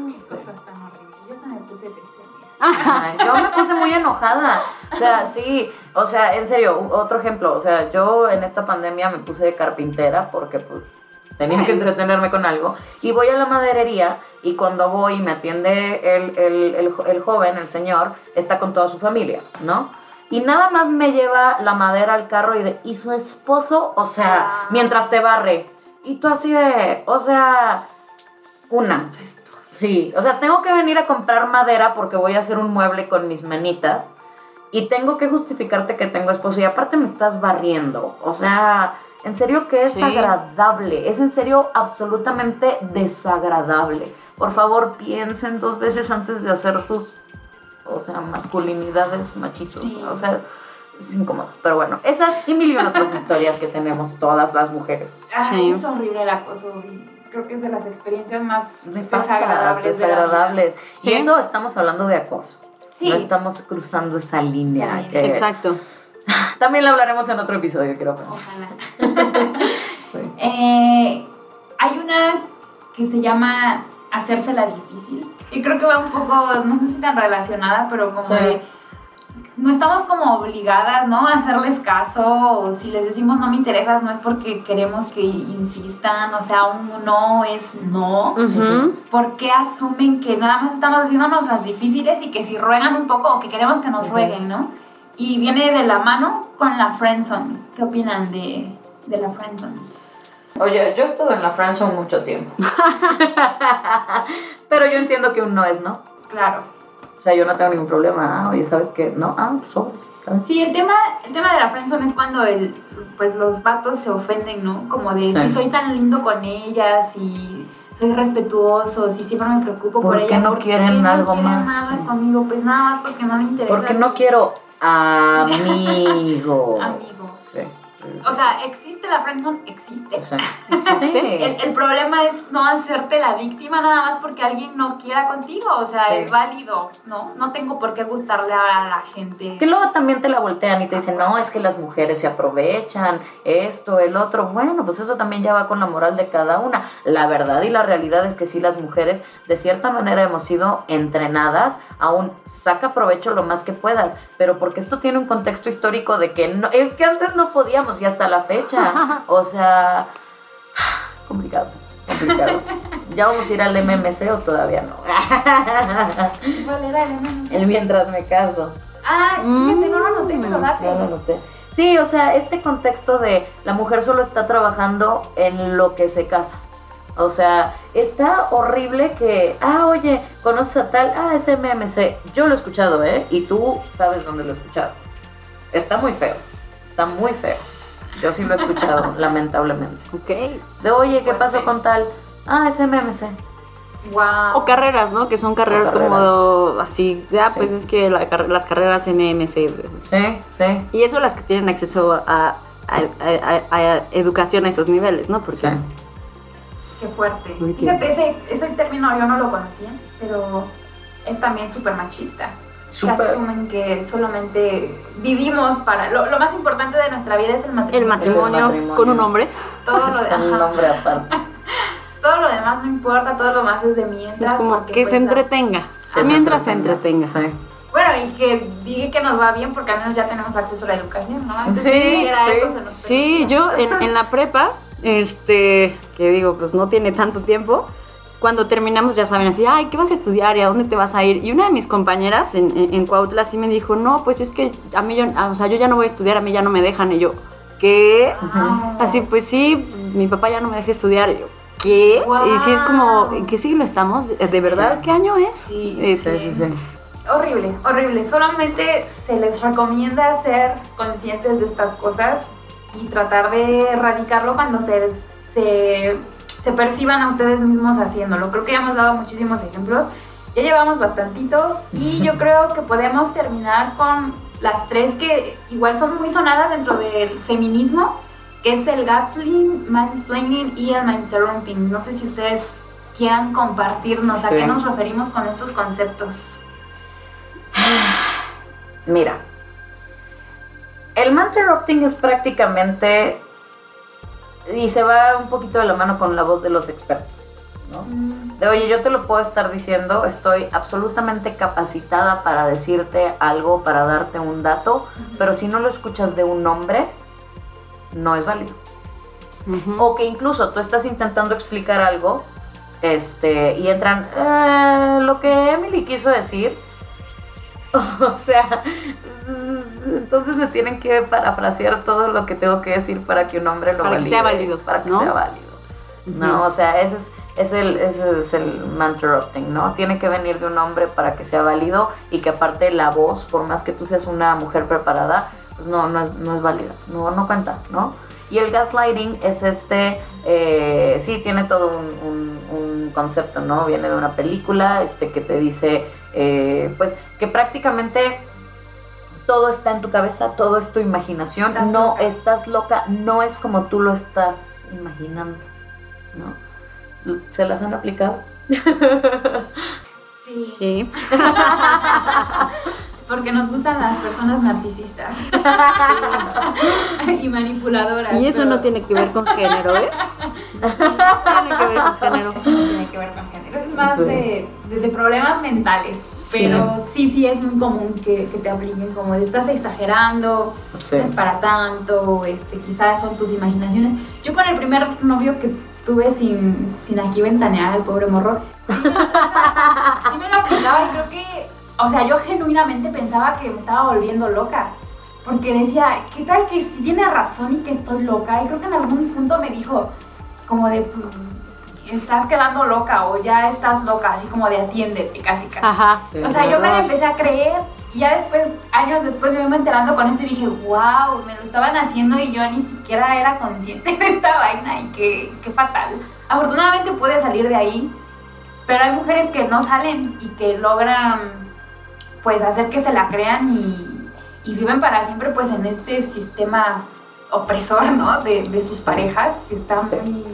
Yo me puse muy enojada. O sea, sí, o sea, en serio, otro ejemplo. O sea, yo en esta pandemia me puse de carpintera porque pues tenía que entretenerme con algo. Y voy a la maderería y cuando voy y me atiende el, el, el joven, el señor, está con toda su familia, ¿no? Y nada más me lleva la madera al carro y, de, y su esposo, o sea, Ah. mientras te barre. Y tú así de, o sea, una. Sí, o sea, tengo que venir a comprar madera porque voy a hacer un mueble con mis manitas y tengo que justificarte que tengo esposo y aparte me estás barriendo. O sea, en serio que es Sí. agradable, es en serio absolutamente desagradable. Por favor, piensen dos veces antes de hacer sus, o sea, masculinidades machitos. Sí. O sea, es incómodo. Pero bueno, esas y mil y otras (laughs) historias que tenemos todas las mujeres. Ay, Sí. es horrible el acoso. Creo que es de las experiencias más Nefastas, desagradables. de. Sí. Y eso estamos hablando de acoso. Sí. No estamos cruzando esa línea. Que Exacto. (laughs) También la hablaremos en otro episodio, pensar. Ojalá. (laughs) Sí. Eh, hay una que se llama hacérsela difícil. Y creo que va un poco, no sé si tan relacionada, pero como Sí. de. No estamos como obligadas, ¿no? A hacerles caso. O si les decimos no me interesas, no es porque queremos que insistan. O sea, un no es no. Ujú. ¿Por qué asumen que nada más estamos haciéndonos las difíciles y que si ruegan un poco o que queremos que nos rueguen, ¿no? Y viene de la mano con la friendzone. ¿Qué opinan de, de la friendzone? Oye, yo he estado en la friendzone mucho tiempo. (laughs) Pero yo entiendo que un no es no. Claro. O sea, yo no tengo ningún problema. Ah, oye, ¿sabes qué? No, ah, pues sobre. ¿sabes? Sí, el tema, el tema de la friendzone es cuando el, pues los vatos se ofenden, ¿no? Como de Sí. si soy tan lindo con ellas y soy respetuoso, si siempre me preocupo por, ¿Por qué ellas. no quieren algo más? nada Sí. conmigo? Pues nada más porque no le interesa. Porque no quiero (laughs) amigo. Amigo. Sí. O sea, ¿existe la friendzone? Existe. Sí. (laughs) ¿Existe? El, el problema es no hacerte la víctima nada más porque alguien no quiera contigo. O sea, Sí. es válido, ¿no? No tengo por qué gustarle a la gente. Que luego también te la voltean y te dicen, no, es que las mujeres se aprovechan, esto, el otro. Bueno, pues eso también ya va con la moral de cada una. La verdad y la realidad es que sí, las mujeres de cierta manera hemos sido entrenadas a un saca provecho lo más que puedas, pero porque esto tiene un contexto histórico de que no, es que antes no podíamos y hasta la fecha. (laughs) O sea, complicado, complicado. ¿Ya vamos a ir al MMC o todavía no? ¿Cuál era el enemigo? El mientras me caso. Ah, fíjate, no lo noté, me lo date. Ya lo noté. Sí, o sea, este contexto de la mujer solo está trabajando en lo que se casa. O sea, está horrible que, ah, oye, conoces a tal, ah, es MMC. Yo lo he escuchado, ¿eh? Y tú sabes dónde lo he escuchado. Está muy feo. Está muy feo. Yo sí lo he escuchado, (laughs) lamentablemente. Ok. De, oye, ¿qué Fuerte. pasó con tal? Ah, es MMC. Wow. O carreras, ¿no? Que son carreras, carreras. como así, ya, Sí. pues es que la car- las carreras MMC. Sí, sí. Y eso las que tienen acceso a, a- a- a- a educación a esos niveles, ¿no? Porque Sí. Qué fuerte. Fíjate, ese, ese término yo no lo conocía, pero es también súper machista. Que Súper. asumen que solamente vivimos para... Lo, lo más importante de nuestra vida es el matrimonio. El matrimonio, matrimonio. con un hombre. Todo (laughs) lo, de- un aparte. (laughs) todo lo demás no importa, todo lo más es de Sí, mientras. es como que pues, se entretenga. Ah, Mientras se entretenga. Sí. Bueno, y que diga que nos va bien porque al menos ya tenemos acceso a la educación, ¿no? Entonces, Sí, sí. eso se nos Sí, yo en, en la prepa, este, que digo, pues no tiene tanto tiempo, cuando terminamos ya saben así, ay, ¿qué vas a estudiar y a dónde te vas a ir? Y una de mis compañeras en, en, en Cuautla sí me dijo, no, pues es que a mí, yo, o sea, yo ya no voy a estudiar, a mí ya no me dejan. Y yo, ¿qué? Ah. Así, pues sí, mi papá ya no me deja estudiar. Y yo, ¿qué? Y sí es como, ¿en qué siglo estamos? ¿De verdad? ¿Qué año es? Sí, Sí, sí, sí. Horrible, horrible. Solamente se les recomienda ser conscientes de estas cosas y tratar de erradicarlo cuando se, se, se perciban a ustedes mismos haciéndolo. Creo que ya hemos dado muchísimos ejemplos. Ya llevamos bastantito y (laughs) yo creo que podemos terminar con las tres que igual son muy sonadas dentro del feminismo, que es el gaslighting, mansplaining y el mansrumping. No sé si ustedes quieran compartirnos a qué nos referimos con estos conceptos. (sighs) Mira, el interrupting es prácticamente, y se va un poquito de la mano con la voz de los expertos, ¿no? De oye, yo te lo puedo estar diciendo, estoy absolutamente capacitada para decirte algo, para darte un dato, pero si no lo escuchas de un hombre, no es válido. O que incluso tú estás intentando explicar algo este, y entran, "Eh, lo que Emily quiso decir. (laughs) O sea, entonces me tienen que parafrasear todo lo que tengo que decir para que un hombre lo Para que valide, sea válido, Para que ¿no? sea válido. No, o sea, ese es, es el, ese es el interrupting, ¿no? Tiene que venir de un hombre para que sea válido y que aparte la voz, por más que tú seas una mujer preparada, pues no, no es, no es válida, no, no cuenta, ¿no? Y el gaslighting es este, eh, sí, tiene todo un, un- un concepto, ¿no? Viene de una película, este, que te dice, eh, pues, que prácticamente todo está en tu cabeza, todo es tu imaginación, Estás no loca. estás loca, no es como tú lo estás imaginando, ¿no? ¿Se las han aplicado? (laughs) Sí. Sí. (laughs) Porque nos gustan las personas narcisistas (laughs) y manipuladoras. Y eso pero no tiene que ver con género, ¿eh? Eso no tiene que ver con género. no tiene que ver con género. Es más Sí. de, de- de problemas mentales. Sí. Pero sí, sí es muy común que, que te apliquen como de estás exagerando, Sí. no es para tanto, este, quizás son tus imaginaciones. Yo con el primer novio que tuve sin, sin aquí ventanear al pobre morro, sí me, sí me lo aplicaba y creo que, o sea, yo genuinamente pensaba que me estaba volviendo loca. Porque decía, ¿qué tal que sí tiene razón y que estoy loca? Y creo que en algún punto me dijo, como de, pues, estás quedando loca o ya estás loca, así como de atiéndete, casi casi. Ajá. Sí, O sea, yo me la empecé a creer y ya después, años después me vengo enterando con esto y dije, wow, me lo estaban haciendo y yo ni siquiera era consciente (laughs) de esta vaina y qué, qué fatal. Afortunadamente pude salir de ahí, pero hay mujeres que no salen y que logran pues hacer que se la crean y, y viven para siempre pues en este sistema opresor, ¿no? De, de sus parejas, que está Sí. muy...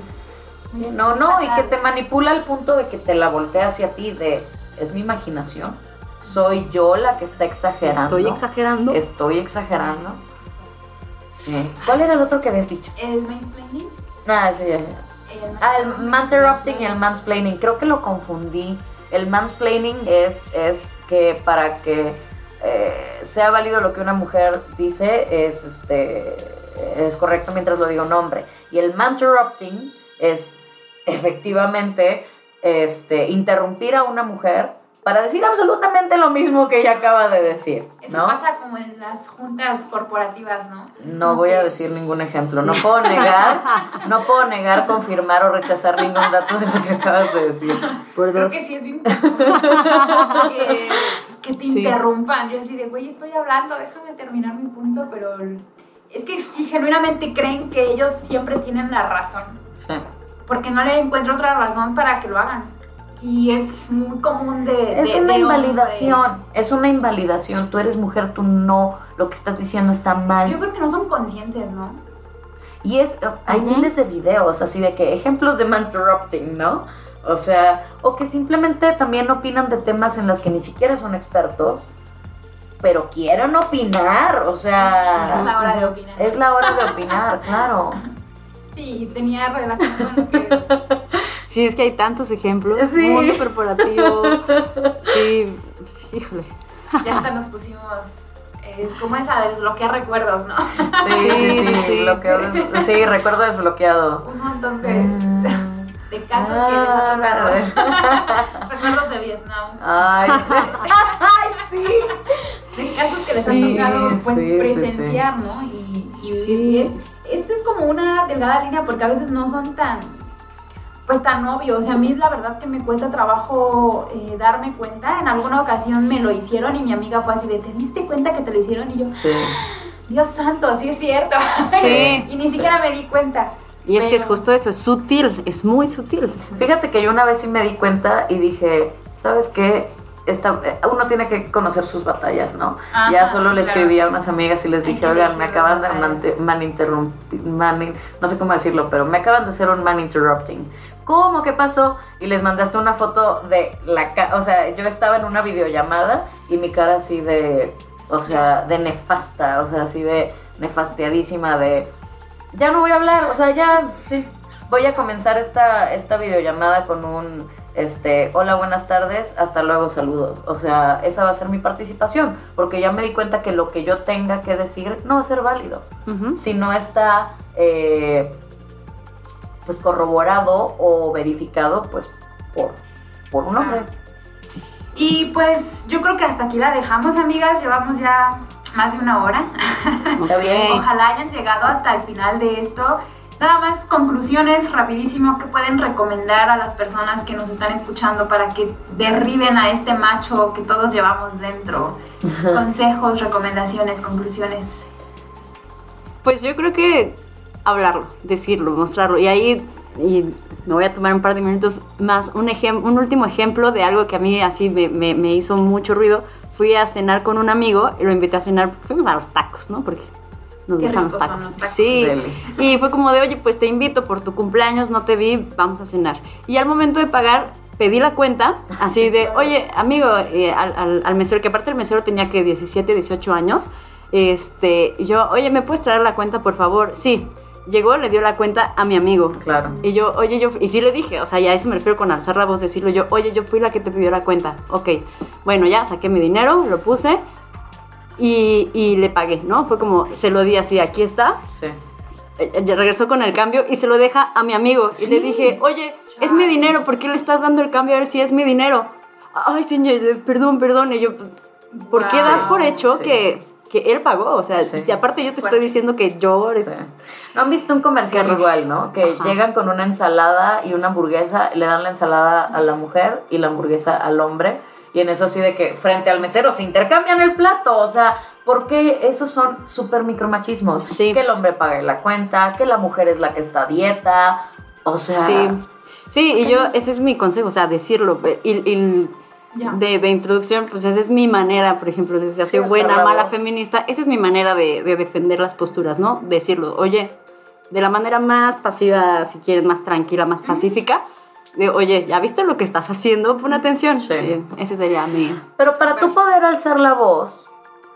Sí, No, no, y que te manipula al punto de que te la voltea hacia ti de, es mi imaginación, soy yo la que está exagerando. Estoy exagerando. Estoy exagerando. Sí. ¿Cuál era el otro que habías dicho? El mansplaining. Ah, ese ya. el Ah, el interrupting y el mansplaining. Creo que lo confundí. El mansplaining es, es que para que eh, sea válido lo que una mujer dice es, este, es correcto mientras lo diga un hombre. Y el interrupting es efectivamente este, interrumpir a una mujer para decir absolutamente lo mismo que ella acaba de decir. Eso ¿no? pasa como en las juntas corporativas, ¿no? No voy a decir ningún ejemplo. No puedo negar, (laughs) no puedo negar, confirmar o rechazar ningún dato de lo que acabas de decir. Por Creo dos. que sí es bien que, que te Sí. interrumpan. Yo así de, güey, estoy hablando, déjame terminar mi punto, pero es que si genuinamente creen que ellos siempre tienen la razón, Sí. porque no le encuentro otra razón para que lo hagan. Y es muy común de... Es de- una de invalidación, hombres. es una invalidación. Tú eres mujer, tú no, lo que estás diciendo está Yo mal. creo que no son conscientes, ¿no? Y es, hay Ujú. miles de videos así de que ejemplos de interrupting, ¿no? O sea, o que simplemente también opinan de temas en los que ni siquiera son expertos, pero quieren opinar, o sea... Es la hora de opinar. Es la hora de opinar, claro. Sí, tenía relación con lo que... Sí, es que hay tantos ejemplos. Sí. Mundo corporativo. (laughs) Sí, sí, híjole. Ya hasta nos pusimos... eh, como esa de desbloquear recuerdos, ¿no? Sí, sí, sí, Sí, sí, sí. bloqueado des- sí, recuerdo desbloqueado. Un montón de, Mm. de casos que les ha tocado. Ah. (laughs) Recuerdos de Vietnam. Ay, sí. Ay, sí. de casos que les Sí, ha tocado pues, sí, sí, presenciar, ¿no? Y, y Sí. y es, esto es como una delgada línea porque a veces no son tan, pues tan obvios. O sea, a mí la verdad que me cuesta trabajo eh, darme cuenta. En alguna ocasión me lo hicieron y mi amiga fue así de, ¿te diste cuenta que te lo hicieron? Y yo, Sí. Dios santo, sí es cierto. Sí. (laughs) y ni siquiera me di cuenta. Y es que es justo eso, es sutil, es muy sutil. Fíjate que yo una vez sí me di cuenta y dije, ¿sabes qué? Esta, eh, uno tiene que conocer sus batallas, ¿no? Ajá, ya solo sí, claro. escribí a unas amigas y les dije, oigan, me acaban de maninterrumpir, manin- no sé cómo decirlo, pero me acaban de hacer un man interrupting. ¿Cómo? ¿Qué pasó? Y les mandaste una foto de la cara, o sea, yo estaba en una videollamada y mi cara así de, o sea, de nefasta, o sea, así de nefastiadísima de, ya no voy a hablar, o sea, ya, sí, voy a comenzar esta, esta videollamada con un, este, hola, buenas tardes, hasta luego, saludos. O sea, esa va a ser mi participación, porque ya me di cuenta que lo que yo tenga que decir no va a ser válido, si no está, eh, pues, corroborado o verificado, pues, por, por un hombre. Y pues yo creo que hasta aquí la dejamos, amigas. Llevamos ya más de una hora. (laughs) Está bien. Ok. Ojalá hayan llegado hasta el final de esto. Nada más conclusiones rapidísimo que pueden recomendar a las personas que nos están escuchando para que derriben a este macho que todos llevamos dentro. (laughs) Consejos, recomendaciones, conclusiones. Pues yo creo que hablarlo, decirlo, mostrarlo. Y ahí y me voy a tomar un par de minutos más. Un, ejem- un último ejemplo de algo que a mí así me, me- me hizo mucho ruido. Fui a cenar con un amigo y lo invité a cenar. Fuimos a los tacos, ¿no? Porque nos Qué gustan los tacos. los tacos. Sí. Y fue como de, oye, pues te invito por tu cumpleaños, no te vi, vamos a cenar. Y al momento de pagar, pedí la cuenta, así Sí, de, oye, amigo, eh, al, al- al mesero, que aparte el mesero tenía que 17, 18 años, este, yo, oye, ¿me puedes traer la cuenta, por favor? Sí. Llegó, le dio la cuenta a mi amigo. Claro. Y yo, oye, yo, y sí le dije, o sea, ya a eso me refiero con alzar la voz, decirlo yo, oye, yo fui la que te pidió la cuenta. Ok, bueno, ya saqué mi dinero, lo puse y, y le pagué, ¿no? Fue como, se lo di así, aquí está, Sí. eh, eh, regresó con el cambio y se lo deja a mi amigo. Y le dije, oye, es mi dinero, ¿por qué le estás dando el cambio a él si es mi dinero? Ay, señor, perdón, perdón. Y yo, ¿por qué Wow. das por hecho Sí. que, que él pagó? O sea, Sí. si aparte yo te estoy diciendo que yo... Sí. ¿No han visto un comercial igual, no? Que Ajá. llegan con una ensalada y una hamburguesa, le dan la ensalada a la mujer y la hamburguesa al hombre. Y en eso así de que frente al mesero se intercambian el plato. O sea, porque esos son súper micromachismos. Sí. Que el hombre pague la cuenta, que la mujer es la que está a dieta. O sea, Sí. Sí, y yo, ese es mi consejo, o sea, decirlo. Y, y De, de introducción, pues esa es mi manera, por ejemplo, les decía, soy buena, la mala, feminista, esa es mi manera de, de defender las posturas, ¿no? Decirlo, oye, de la manera más pasiva, si quieren, más tranquila, más pacífica, de, oye, ¿ya viste lo que estás haciendo? Pon atención. Sí. Ese sería mi... Pero para tú poder alzar la voz,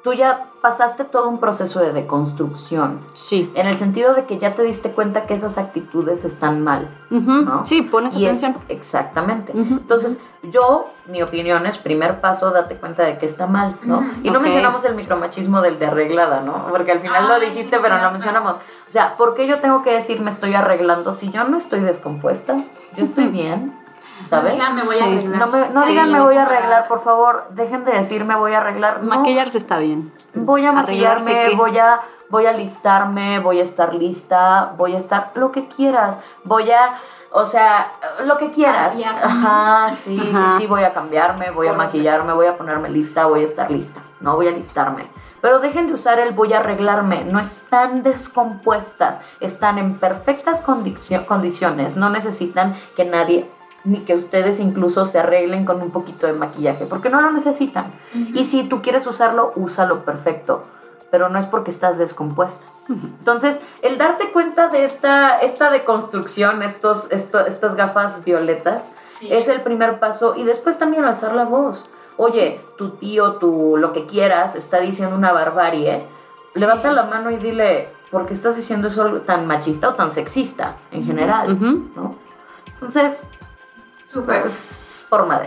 tú ya pasaste todo un proceso de deconstrucción. Sí. En el sentido de que ya te diste cuenta que esas actitudes están mal. Ujú, ¿no? Sí, pones Y es, atención. exactamente. Ujú. Entonces, yo, mi opinión es, primer paso, date cuenta de que está mal, ¿no? Y no mencionamos el micromachismo del de arreglada, ¿no? Porque al final lo Ay, dijiste, sí, pero no mencionamos. O sea, ¿por qué yo tengo que decir me estoy arreglando si yo no estoy descompuesta? Yo estoy bien, ¿sabes? Digan, me voy a Sí. arreglar. No, me, no Sí, digan me voy a arreglar, por favor, dejen de decir me voy a arreglar. No, Maquillarse está bien. voy a Arreglarse, maquillarme, voy a, voy a listarme, voy a estar lista, voy a estar lo que quieras, voy a, o sea, lo que quieras. Ajá, sí, Ajá. sí, sí, voy a cambiarme, voy a maquillarme, voy a ponerme lista, voy a estar lista, no voy a listarme. Pero dejen de usar el voy a arreglarme, no están descompuestas, están en perfectas condicio- condiciones, no necesitan que nadie ni que ustedes incluso se arreglen con un poquito de maquillaje, porque no lo necesitan. Y si tú quieres usarlo, úsalo perfecto, pero no es porque estás descompuesta. Entonces, el darte cuenta de esta, esta deconstrucción, estos, esto- estas gafas violetas, Sí. es el primer paso y después también alzar la voz. Oye, tu tío, tu lo que quieras, está diciendo una barbarie. Levanta la mano y dile, ¿por qué estás diciendo eso tan machista o tan sexista en general? Entonces, Súper. es forma.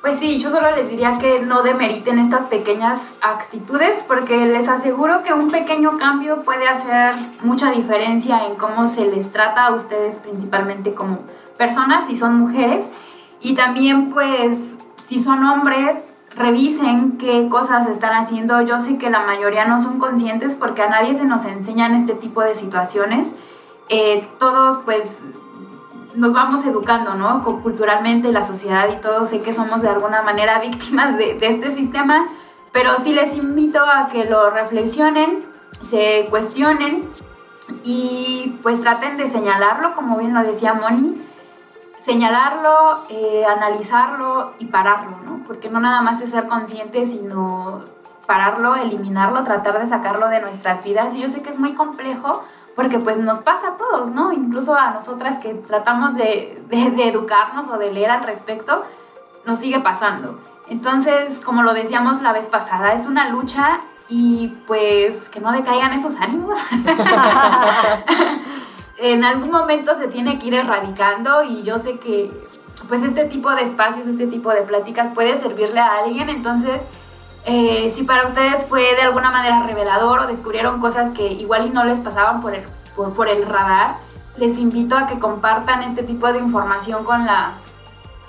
Pues sí, yo solo les diría que no demeriten estas pequeñas actitudes porque les aseguro que un pequeño cambio puede hacer mucha diferencia en cómo se les trata a ustedes principalmente como personas si son mujeres y también pues si son hombres revisen qué cosas están haciendo. Yo sé que la mayoría no son conscientes porque a nadie se nos enseñan este tipo de situaciones. Eh, todos pues nos vamos educando, ¿no? Cu- Culturalmente, la sociedad y todo, sé que somos de alguna manera (laughs) víctimas de, de este sistema, pero sí les invito a que lo reflexionen, se cuestionen y pues traten de señalarlo, como bien lo decía Moni, señalarlo, eh, analizarlo y pararlo, ¿no? Porque no nada más es ser consciente, sino pararlo, eliminarlo, tratar de sacarlo de nuestras vidas. Y yo sé que es muy complejo porque pues nos pasa a todos, ¿no? Incluso a nosotras que tratamos de, de- educarnos o de leer al respecto, nos sigue pasando. Entonces, como lo decíamos la vez pasada, es una lucha y pues que no decaigan esos ánimos. (laughs) en algún momento se tiene que ir erradicando y yo sé que pues este tipo de espacios, este tipo de pláticas puede servirle a alguien, entonces eh, si para ustedes fue de alguna manera revelador o descubrieron cosas que igual y no les pasaban por el, por, por el radar, les invito a que compartan este tipo de información con las,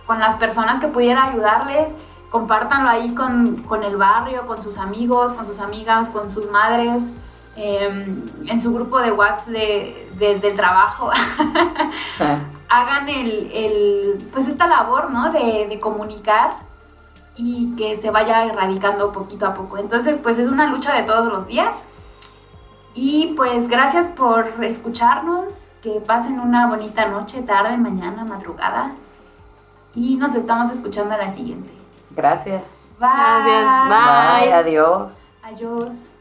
con las personas que pudieran ayudarles, compártanlo ahí con, con el barrio, con sus amigos, con sus amigas, con sus madres, eh, en su grupo de WhatsApp de, de- del trabajo. (laughs) Hagan el, el, pues esta labor, ¿no? De, de comunicar y que se vaya erradicando poquito a poco. Entonces, pues es una lucha de todos los días. Y pues gracias por escucharnos, que pasen una bonita noche, tarde, mañana, madrugada. Y nos estamos escuchando a la siguiente. Gracias. Bye. Gracias, bye. Bye, adiós. Adiós.